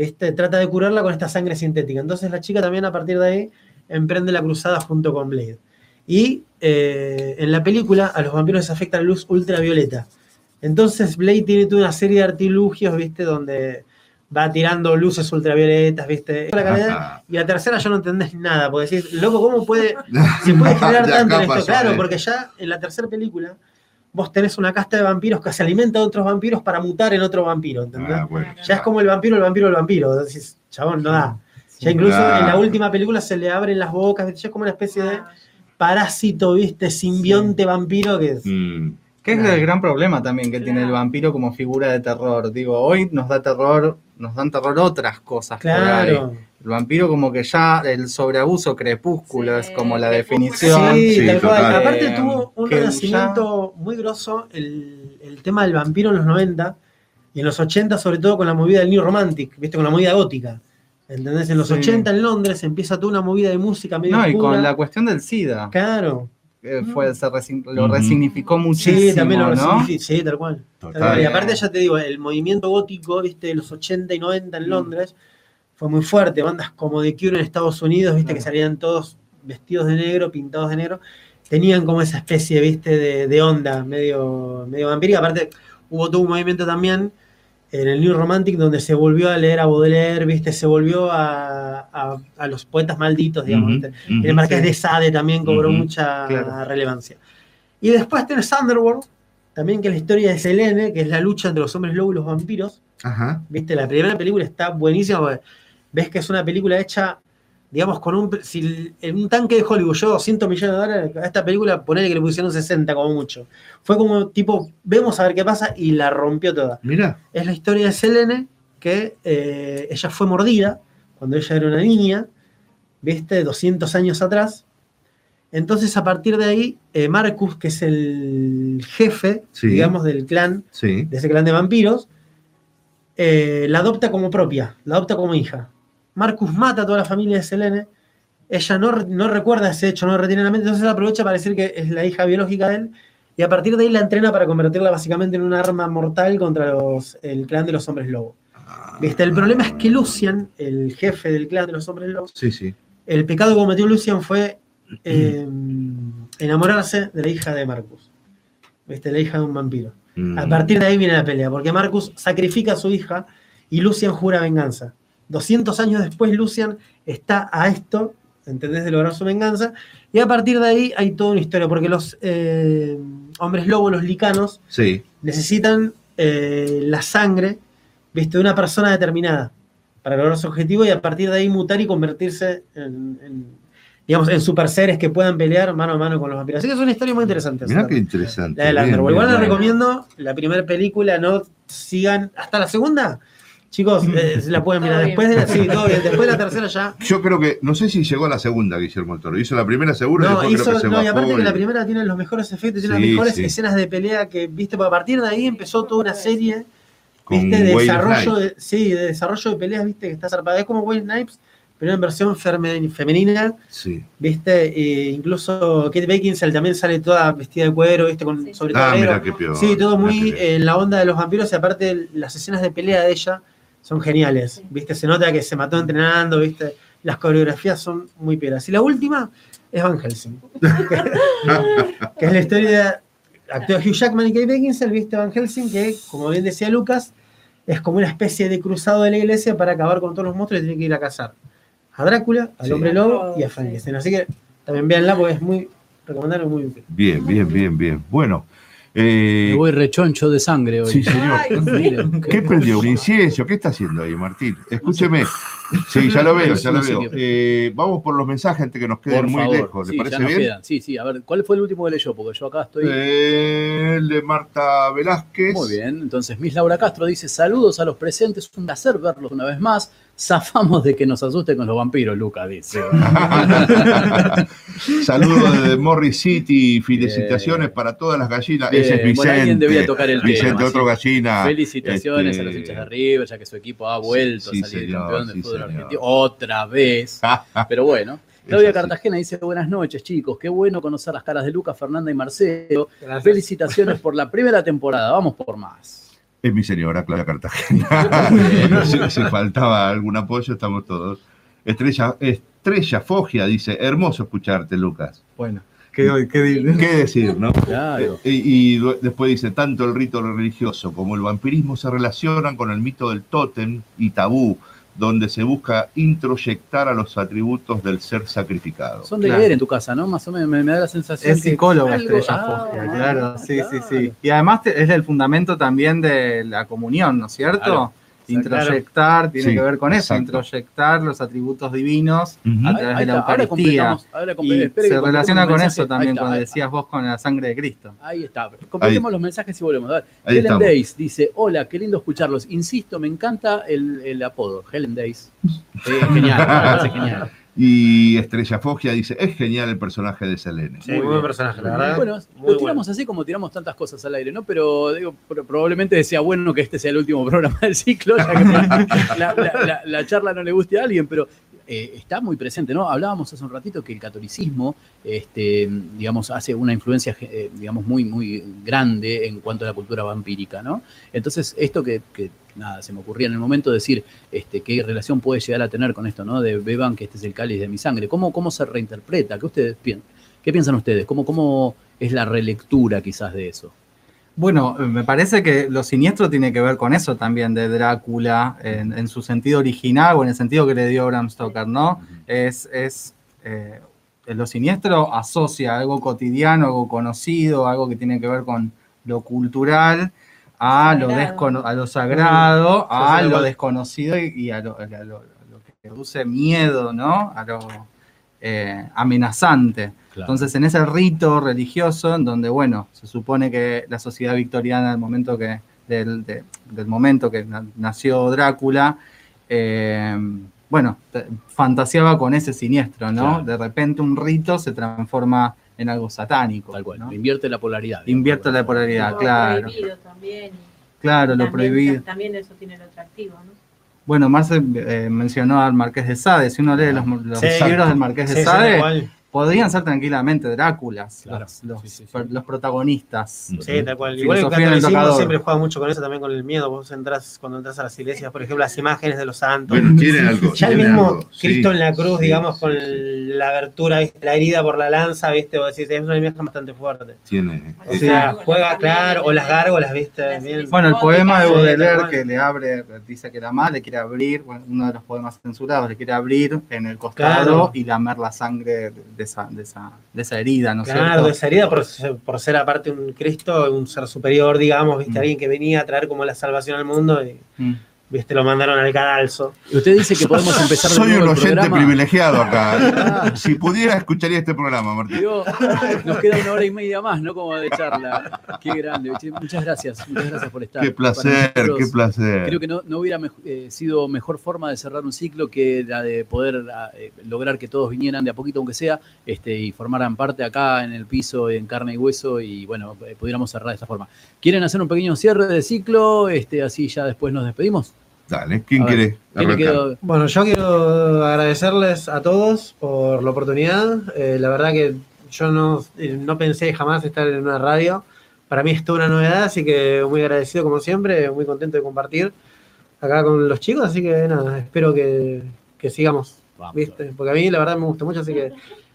¿viste? trata de curarla con esta sangre sintética. Entonces la chica también a partir de ahí emprende la cruzada junto con Blade. Y eh, en la película a los vampiros les afecta la luz ultravioleta. Entonces Blade tiene toda una serie de artilugios, ¿viste? Donde va tirando luces ultravioletas, ¿viste? La calidad- y la tercera ya no entendés nada, porque decís, loco, ¿cómo puede, se puede generar tanto en esto? Claro, eh. porque ya en la tercera película vos tenés una casta de vampiros que se alimenta de otros vampiros para mutar en otro vampiro, ¿entendés? Ah, bueno. ya es como el vampiro, el vampiro, el vampiro. Decís, chabón, no da. Ya incluso Claro. en la última película se le abren las bocas, ya es como una especie de parásito, ¿viste? Simbionte vampiro que es. Mm. Que es el gran problema también que tiene el vampiro como figura de terror. Digo, hoy nos da terror, nos dan terror otras cosas. por Claro. ahí. El vampiro como que ya el sobreabuso crepúsculo es como la definición. Sí, tal cual. total. Aparte Eh, tuvo un ya- renacimiento muy grosso el, el tema del vampiro en los 90 y en los 80 sobre todo con la movida del New Romantic, ¿viste? Con la movida gótica. ¿Entendés? En los Sí. 80 en Londres empieza toda una movida de música medio No, y oscura. con la cuestión del SIDA. Claro. Eh, fue, se resign- lo resignificó muchísimo, Sí, también lo ¿no? Sí, tal cual. Total. Y aparte ya te digo, el movimiento gótico, viste, de los 80 y 90 en Londres, fue muy fuerte. Bandas como The Cure en Estados Unidos, viste, que salían todos vestidos de negro, pintados de negro, tenían como esa especie, viste, de, de onda medio, medio vampírica. Aparte, hubo todo un movimiento también en el New Romantic donde se volvió a leer a Baudelaire, viste, se volvió a, a- a los poetas malditos, digamos. Ujú, el Marqués sí. de Sade también cobró mucha claro. relevancia. Y después tenés Underworld, también que es la historia de Selene, que es la lucha entre los hombres lobo y los vampiros. Ajá. Viste, la primera película está buenísima, porque ves que es una película hecha, digamos, con un. Si un tanque de Hollywood yo 200 millones de dólares, a esta película ponele que le pusieron 60 como mucho. Fue como tipo, vemos a ver qué pasa y la rompió toda. Mira. Es la historia de Selene, que eh, ella fue mordida cuando ella era una niña, ¿viste? 200 años atrás. Entonces, a partir de ahí, eh, Marcus, que es el jefe, Sí. digamos, del clan, Sí. de ese clan de vampiros, eh, la adopta como propia, la adopta como hija. Marcus mata a toda la familia de Selene. Ella no, no recuerda ese hecho, no retiene en la mente, entonces aprovecha para decir que es la hija biológica de él. Y a partir de ahí la entrena para convertirla básicamente en un arma mortal contra los- el clan de los hombres lobo. ¿Viste? El problema es que Lucian, el jefe del clan de los hombres lobos, Sí, sí. el pecado que cometió Lucian fue eh, enamorarse de la hija de Marcus. ¿Viste? La hija de un vampiro. Mm. A partir de ahí viene la pelea, porque Marcus sacrifica a su hija y Lucian jura venganza. 200 años después, Lucian está a esto, ¿entendés? De lograr su venganza. Y a partir de ahí hay toda una historia, porque los eh, hombres lobos, los licanos, Sí. necesitan eh, la sangre, ¿viste? De una persona determinada para lograr su objetivo y a partir de ahí mutar y convertirse en, en, digamos, en super seres que puedan pelear mano a mano con los vampiros. Así que es una historia muy interesante. Mirá qué interesante. La de Igual les recomiendo la primera película, no sigan hasta la segunda. Chicos, eh, se la pueden mirar. Después de, la, sí, todo bien. Después de la tercera ya. Yo creo que, no sé si llegó a la segunda Guillermo del Toro. Hizo la primera seguro y No, después hizo- creo que se no, y aparte que la y- primera tiene los mejores efectos, tiene Sí, las mejores sí. escenas de pelea que viste. porque A partir de ahí empezó toda una serie ¿viste? de desarrollo de, sí, de desarrollo de peleas, viste, que está zarpada. Es como Wesley Snipes, pero en versión femenina, Sí. viste, e incluso Kate Beckinsale también sale toda vestida de cuero, viste, con sobre todo Ah, mirá qué peor. Sí, todo muy en la onda de los vampiros y aparte las escenas de pelea de ella son geniales, viste, se nota que se mató entrenando, viste, las coreografías son muy peras. Y la última es Van Helsing, que es la historia de actúa Hugh Jackman y Kate Beckinsale, viste Van Helsing, que como bien decía Lucas, es como una especie de cruzado de la iglesia para acabar con todos los monstruos y tiene que ir a cazar a Drácula, al Sí. hombre lobo y a Frankenstein. Así que también véanla porque es muy recomendable, muy útil. Bien, bien, bien, bien. Bueno. Eh, Me voy rechoncho de sangre hoy. Sí, señor. ¿Qué prendió? ¿Un incienso? ¿Qué está haciendo ahí, Martín? Escúcheme. Sí, ya lo veo, ya lo veo. Eh, vamos por los mensajes antes que nos queden Por muy favor. lejos. ¿Le Sí, parece bien? quedan. Sí, sí. A ver, ¿cuál fue el último que leyó? Porque yo acá estoy. Eh, El de Marta Velázquez. Muy bien, entonces Miss Laura Castro dice, saludos a los presentes, un placer verlos una vez más. Zafamos de que nos asusten con los vampiros, Luca, dice. Saludos desde Morris City, felicitaciones para todas las gallinas. Bien, Ese es bueno, alguien Vicente. debía tocar el Vicente, tema, otro sí. gallina. Felicitaciones Este, a los hinchas de River, ya que su equipo ha vuelto sí, a salir señor, campeón del sí, fútbol señor. argentino otra vez. Pero bueno. Claudia. Cartagena dice buenas noches chicos, qué bueno conocer las caras de Lucas, Fernanda y Marcelo. Gracias. Felicitaciones por la primera temporada, vamos por más. Es mi señora, Claudia Cartagena. si faltaba algún apoyo, estamos todos. Estrella, Estrella Fogia dice, hermoso escucharte, Lucas. Bueno, qué, qué, ¿Qué decir, no? Claro. Eh, Y, y después dice, tanto el rito religioso como el vampirismo se relacionan con el mito del tótem y tabú, donde se busca introyectar a los atributos del ser sacrificado. Son de Claro. leer en tu casa, ¿no? Más o menos me, me da la sensación Es que psicóloga algo- Estrella Ah, Foggia, claro, sí, sí, sí. Y además te- es el fundamento también de la comunión, ¿no es cierto? Claro. Introyectar, tiene Sí, que ver con eso, exacto. introyectar los atributos divinos a través ahí de la está, Eucaristía. ahora Y se relaciona el con eso también, está, cuando ahí- decías vos con la sangre de Cristo. Ahí está. Completemos los mensajes y volvemos. A ver, Helen estamos. Days dice, hola, qué lindo escucharlos. Insisto, me encanta el, el apodo, Helen Days. Eh, genial, me parece genial. Y Estrella Fogia dice, es genial el personaje de Selene. Sí, muy buen personaje, la verdad. Bueno, Muy lo tiramos así como tiramos tantas cosas al aire, ¿no? Pero digo, pro- probablemente decía bueno que este sea el último programa del ciclo, ya que la, la- la- la charla no le guste a alguien, pero eh, está muy presente, ¿no? Hablábamos hace un ratito que el catolicismo, este, digamos, hace una influencia, eh, digamos, muy, muy grande en cuanto a la cultura vampírica, ¿no? Entonces, esto que, nada, se me ocurría en el momento de decir, este, qué relación puede llegar a tener con esto, ¿no? De beban que este es el cáliz de mi sangre. ¿Cómo, cómo se reinterpreta? ¿Qué ustedes piensan? ¿Qué piensan ustedes? ¿Cómo, ¿Cómo es la relectura quizás de eso? Bueno, eh, me parece que lo siniestro tiene que ver con eso también de Drácula, en, en su sentido original o en el sentido que le dio Bram Stoker, ¿no? Es, es eh, lo siniestro asocia algo cotidiano, algo conocido, algo que tiene que ver con lo cultural, a lo, Sagrado. a lo sagrado, a lo desconocido y, y a, lo, a lo- a lo que produce miedo, ¿no? A lo eh, amenazante. Entonces, en ese rito religioso, en donde, bueno, se supone que la sociedad victoriana, al momento que, del, de- del momento que na- nació Drácula, eh, bueno, fantaseaba con ese siniestro, ¿no? Claro. De repente un rito se transforma en algo satánico. Tal cual, ¿no? invierte la polaridad. Invierte la polaridad, Lo claro. prohibido también. Claro, lo prohibido. También eso tiene lo atractivo, ¿no? Bueno, Marce eh, mencionó al Marqués de Sade. Si uno lee los, los Sí, libros del Marqués de Sí, Sade. Podrían ser tranquilamente Dráculas, Claro, los, los- los protagonistas. Sí, tal cual. Igual el catolicismo siempre juega mucho con eso, también con el miedo. Vos entras, cuando entras a las iglesias, por ejemplo, las imágenes de los santos. Bueno, tiene algo, Ya el mismo algo, sí, Cristo en la cruz, sí, digamos, con la abertura, ¿viste? la herida por la lanza, ¿viste? Vos decís, es una imagen bastante fuerte. Tiene. O sea, juega, claro, o las gárgolas, ¿viste? Bien. Bueno, el poema de Baudelaire que le abre, dice que la madre le quiere abrir, bueno, uno de los poemas censurados, le quiere abrir en el costado Claro. y lamer la sangre de esa, de esa, de esa herida, ¿no Claro, cierto? de esa herida por, por ser aparte un Cristo, un ser superior, digamos, ¿viste? Alguien que venía a traer como la salvación al mundo y, Mm. ¿Viste? Lo mandaron al cadalso. Y usted dice que podemos empezar de Soy nuevo un oyente programa. privilegiado acá. si pudiera, escucharía este programa, Martín. Digo, nos queda una hora y media más, ¿no? Como de charla. Qué grande. Muchas gracias, muchas gracias por estar. Qué placer, nosotros, qué placer. Creo que no, no hubiera eh, sido mejor forma de cerrar un ciclo que la de poder ah, eh, lograr que todos vinieran de a poquito, aunque sea, este, y formaran parte acá en el piso, en carne y hueso, y bueno, eh, pudiéramos cerrar de esta forma. ¿Quieren hacer un pequeño cierre de ciclo? Este, así ya después nos despedimos. Dale, ¿quién quiere. Bueno, yo quiero agradecerles a todos por la oportunidad. Eh, la verdad que yo no, eh, no pensé jamás estar en una radio. Para mí es toda una novedad, así que muy agradecido como siempre, muy contento de compartir acá con los chicos, así que nada, espero que, que sigamos, ¿viste? Porque a mí la verdad me gusta mucho, así que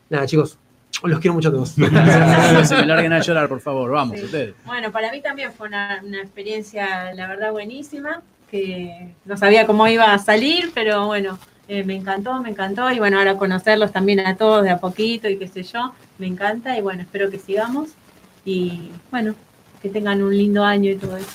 nada, chicos, los quiero mucho a todos. No se me larguen a llorar, por favor. Vamos, ustedes. Bueno, para mí también fue una, una experiencia, la verdad, buenísima, que no sabía cómo iba a salir, pero bueno, eh, me encantó, me encantó, y bueno, ahora conocerlos también a todos de a poquito y qué sé yo, me encanta, y bueno, espero que sigamos, y bueno, que tengan un lindo año y todo eso.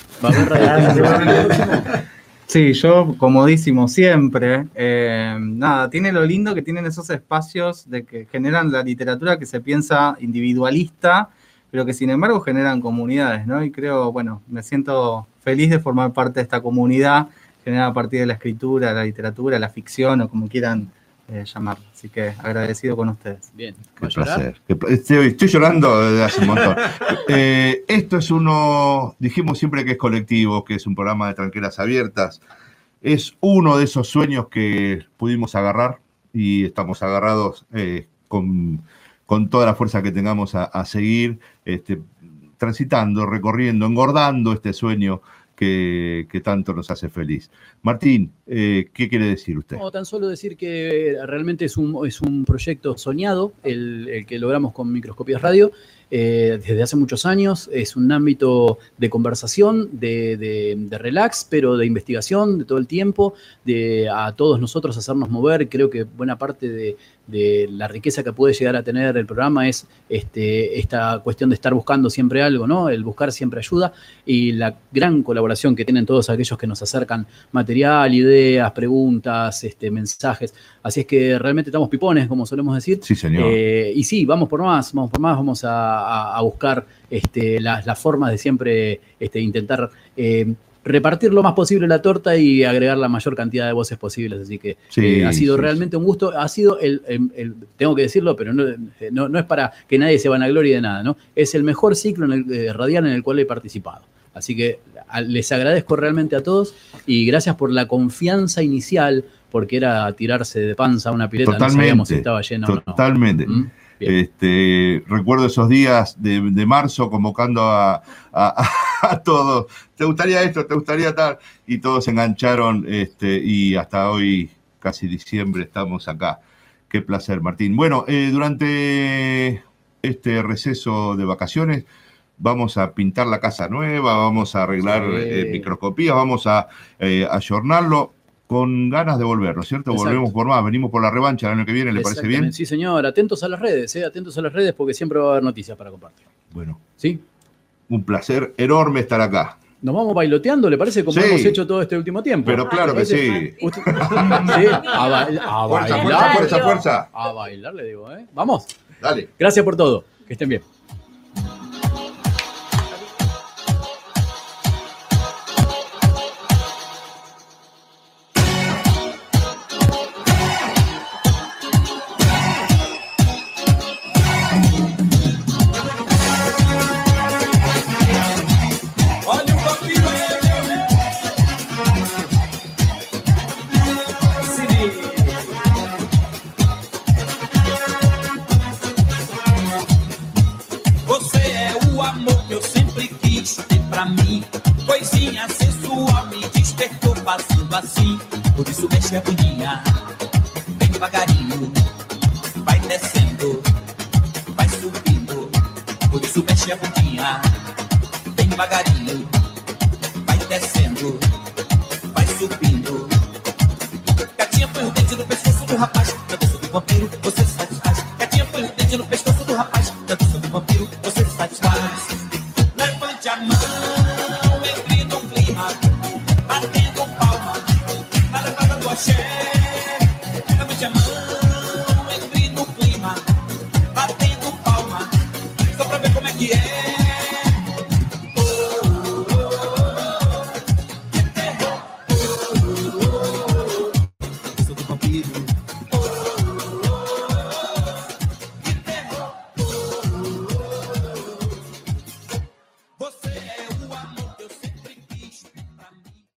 Sí, yo comodísimo siempre. Eh, nada, tiene lo lindo que tienen esos espacios de que generan la literatura que se piensa individualista, pero que sin embargo generan comunidades, ¿no? Y creo, bueno, me siento feliz de formar parte de esta comunidad generada a partir de la escritura, la literatura, la ficción o como quieran eh, llamarla. Así que agradecido con ustedes. Bien, Qué placer. Qué pla- Estoy, estoy llorando desde hace un montón. Eh, esto es uno, dijimos siempre que es colectivo, que es un programa de tranqueras abiertas. Es uno de esos sueños que pudimos agarrar y estamos agarrados eh, con, con toda la fuerza que tengamos a, seguir, este, transitando, recorriendo, engordando este sueño que, tanto nos hace feliz. Martín, eh, ¿qué quiere decir usted? No, tan solo decir que realmente es un, es un proyecto soñado, el, el que logramos con Microscopias Radio, eh, desde hace muchos años. Es un ámbito de conversación, de, de- de relax, pero de investigación de todo el tiempo, de a todos nosotros hacernos mover. Creo que buena parte de, de la riqueza que puede llegar a tener el programa es este, esta cuestión de estar buscando siempre algo, ¿no? El buscar siempre ayuda y la gran colaboración que tienen todos aquellos que nos acercan material, ideas, preguntas, este, mensajes. Así es que realmente estamos pipones, como solemos decir. Sí, señor. Eh, y sí, vamos por más, vamos por más, vamos a, a- a buscar este, las, las formas de siempre este, intentar eh, repartir lo más posible la torta y agregar la mayor cantidad de voces posibles. Así que Sí, eh, ha sido sí, realmente un gusto. Ha sido el, el- el- tengo que decirlo, pero no, no, no es para que nadie se vanaglorie de nada, ¿no? Es el mejor ciclo en el, eh, radial en el cual he participado. Así que a- les agradezco realmente a todos y gracias por la confianza inicial, porque era tirarse de panza a una pileta, no sabíamos si Totalmente. estaba llena o no. Totalmente. Mm, Este, recuerdo esos días de, de marzo convocando a, a- a todos. ¿Te gustaría esto? ¿Te gustaría tal? Y todos se engancharon este, y hasta hoy, casi diciembre, estamos acá. Qué placer, Martín. Bueno, eh, durante este receso de vacaciones vamos a pintar la casa nueva, vamos a arreglar Sí. eh, microscopías, vamos a eh, ayornarlo con ganas de volver, ¿no es cierto? Exacto. Volvemos por más, venimos por la revancha el año que viene, ¿le parece bien? Sí, señor. Atentos a las redes, ¿eh? atentos a las redes porque siempre va a haber noticias para compartir. Bueno. ¿Sí? Un placer enorme estar acá. Nos vamos bailoteando, ¿le parece? Como Sí. hemos hecho todo este último tiempo. Pero claro que sí. Usted- ¿Sí? A, bail- a Fuerza, bailar. fuerza, fuerza, fuerza. A bailar, le digo, ¿eh? Vamos. Dale. Gracias por todo. Que estén bien.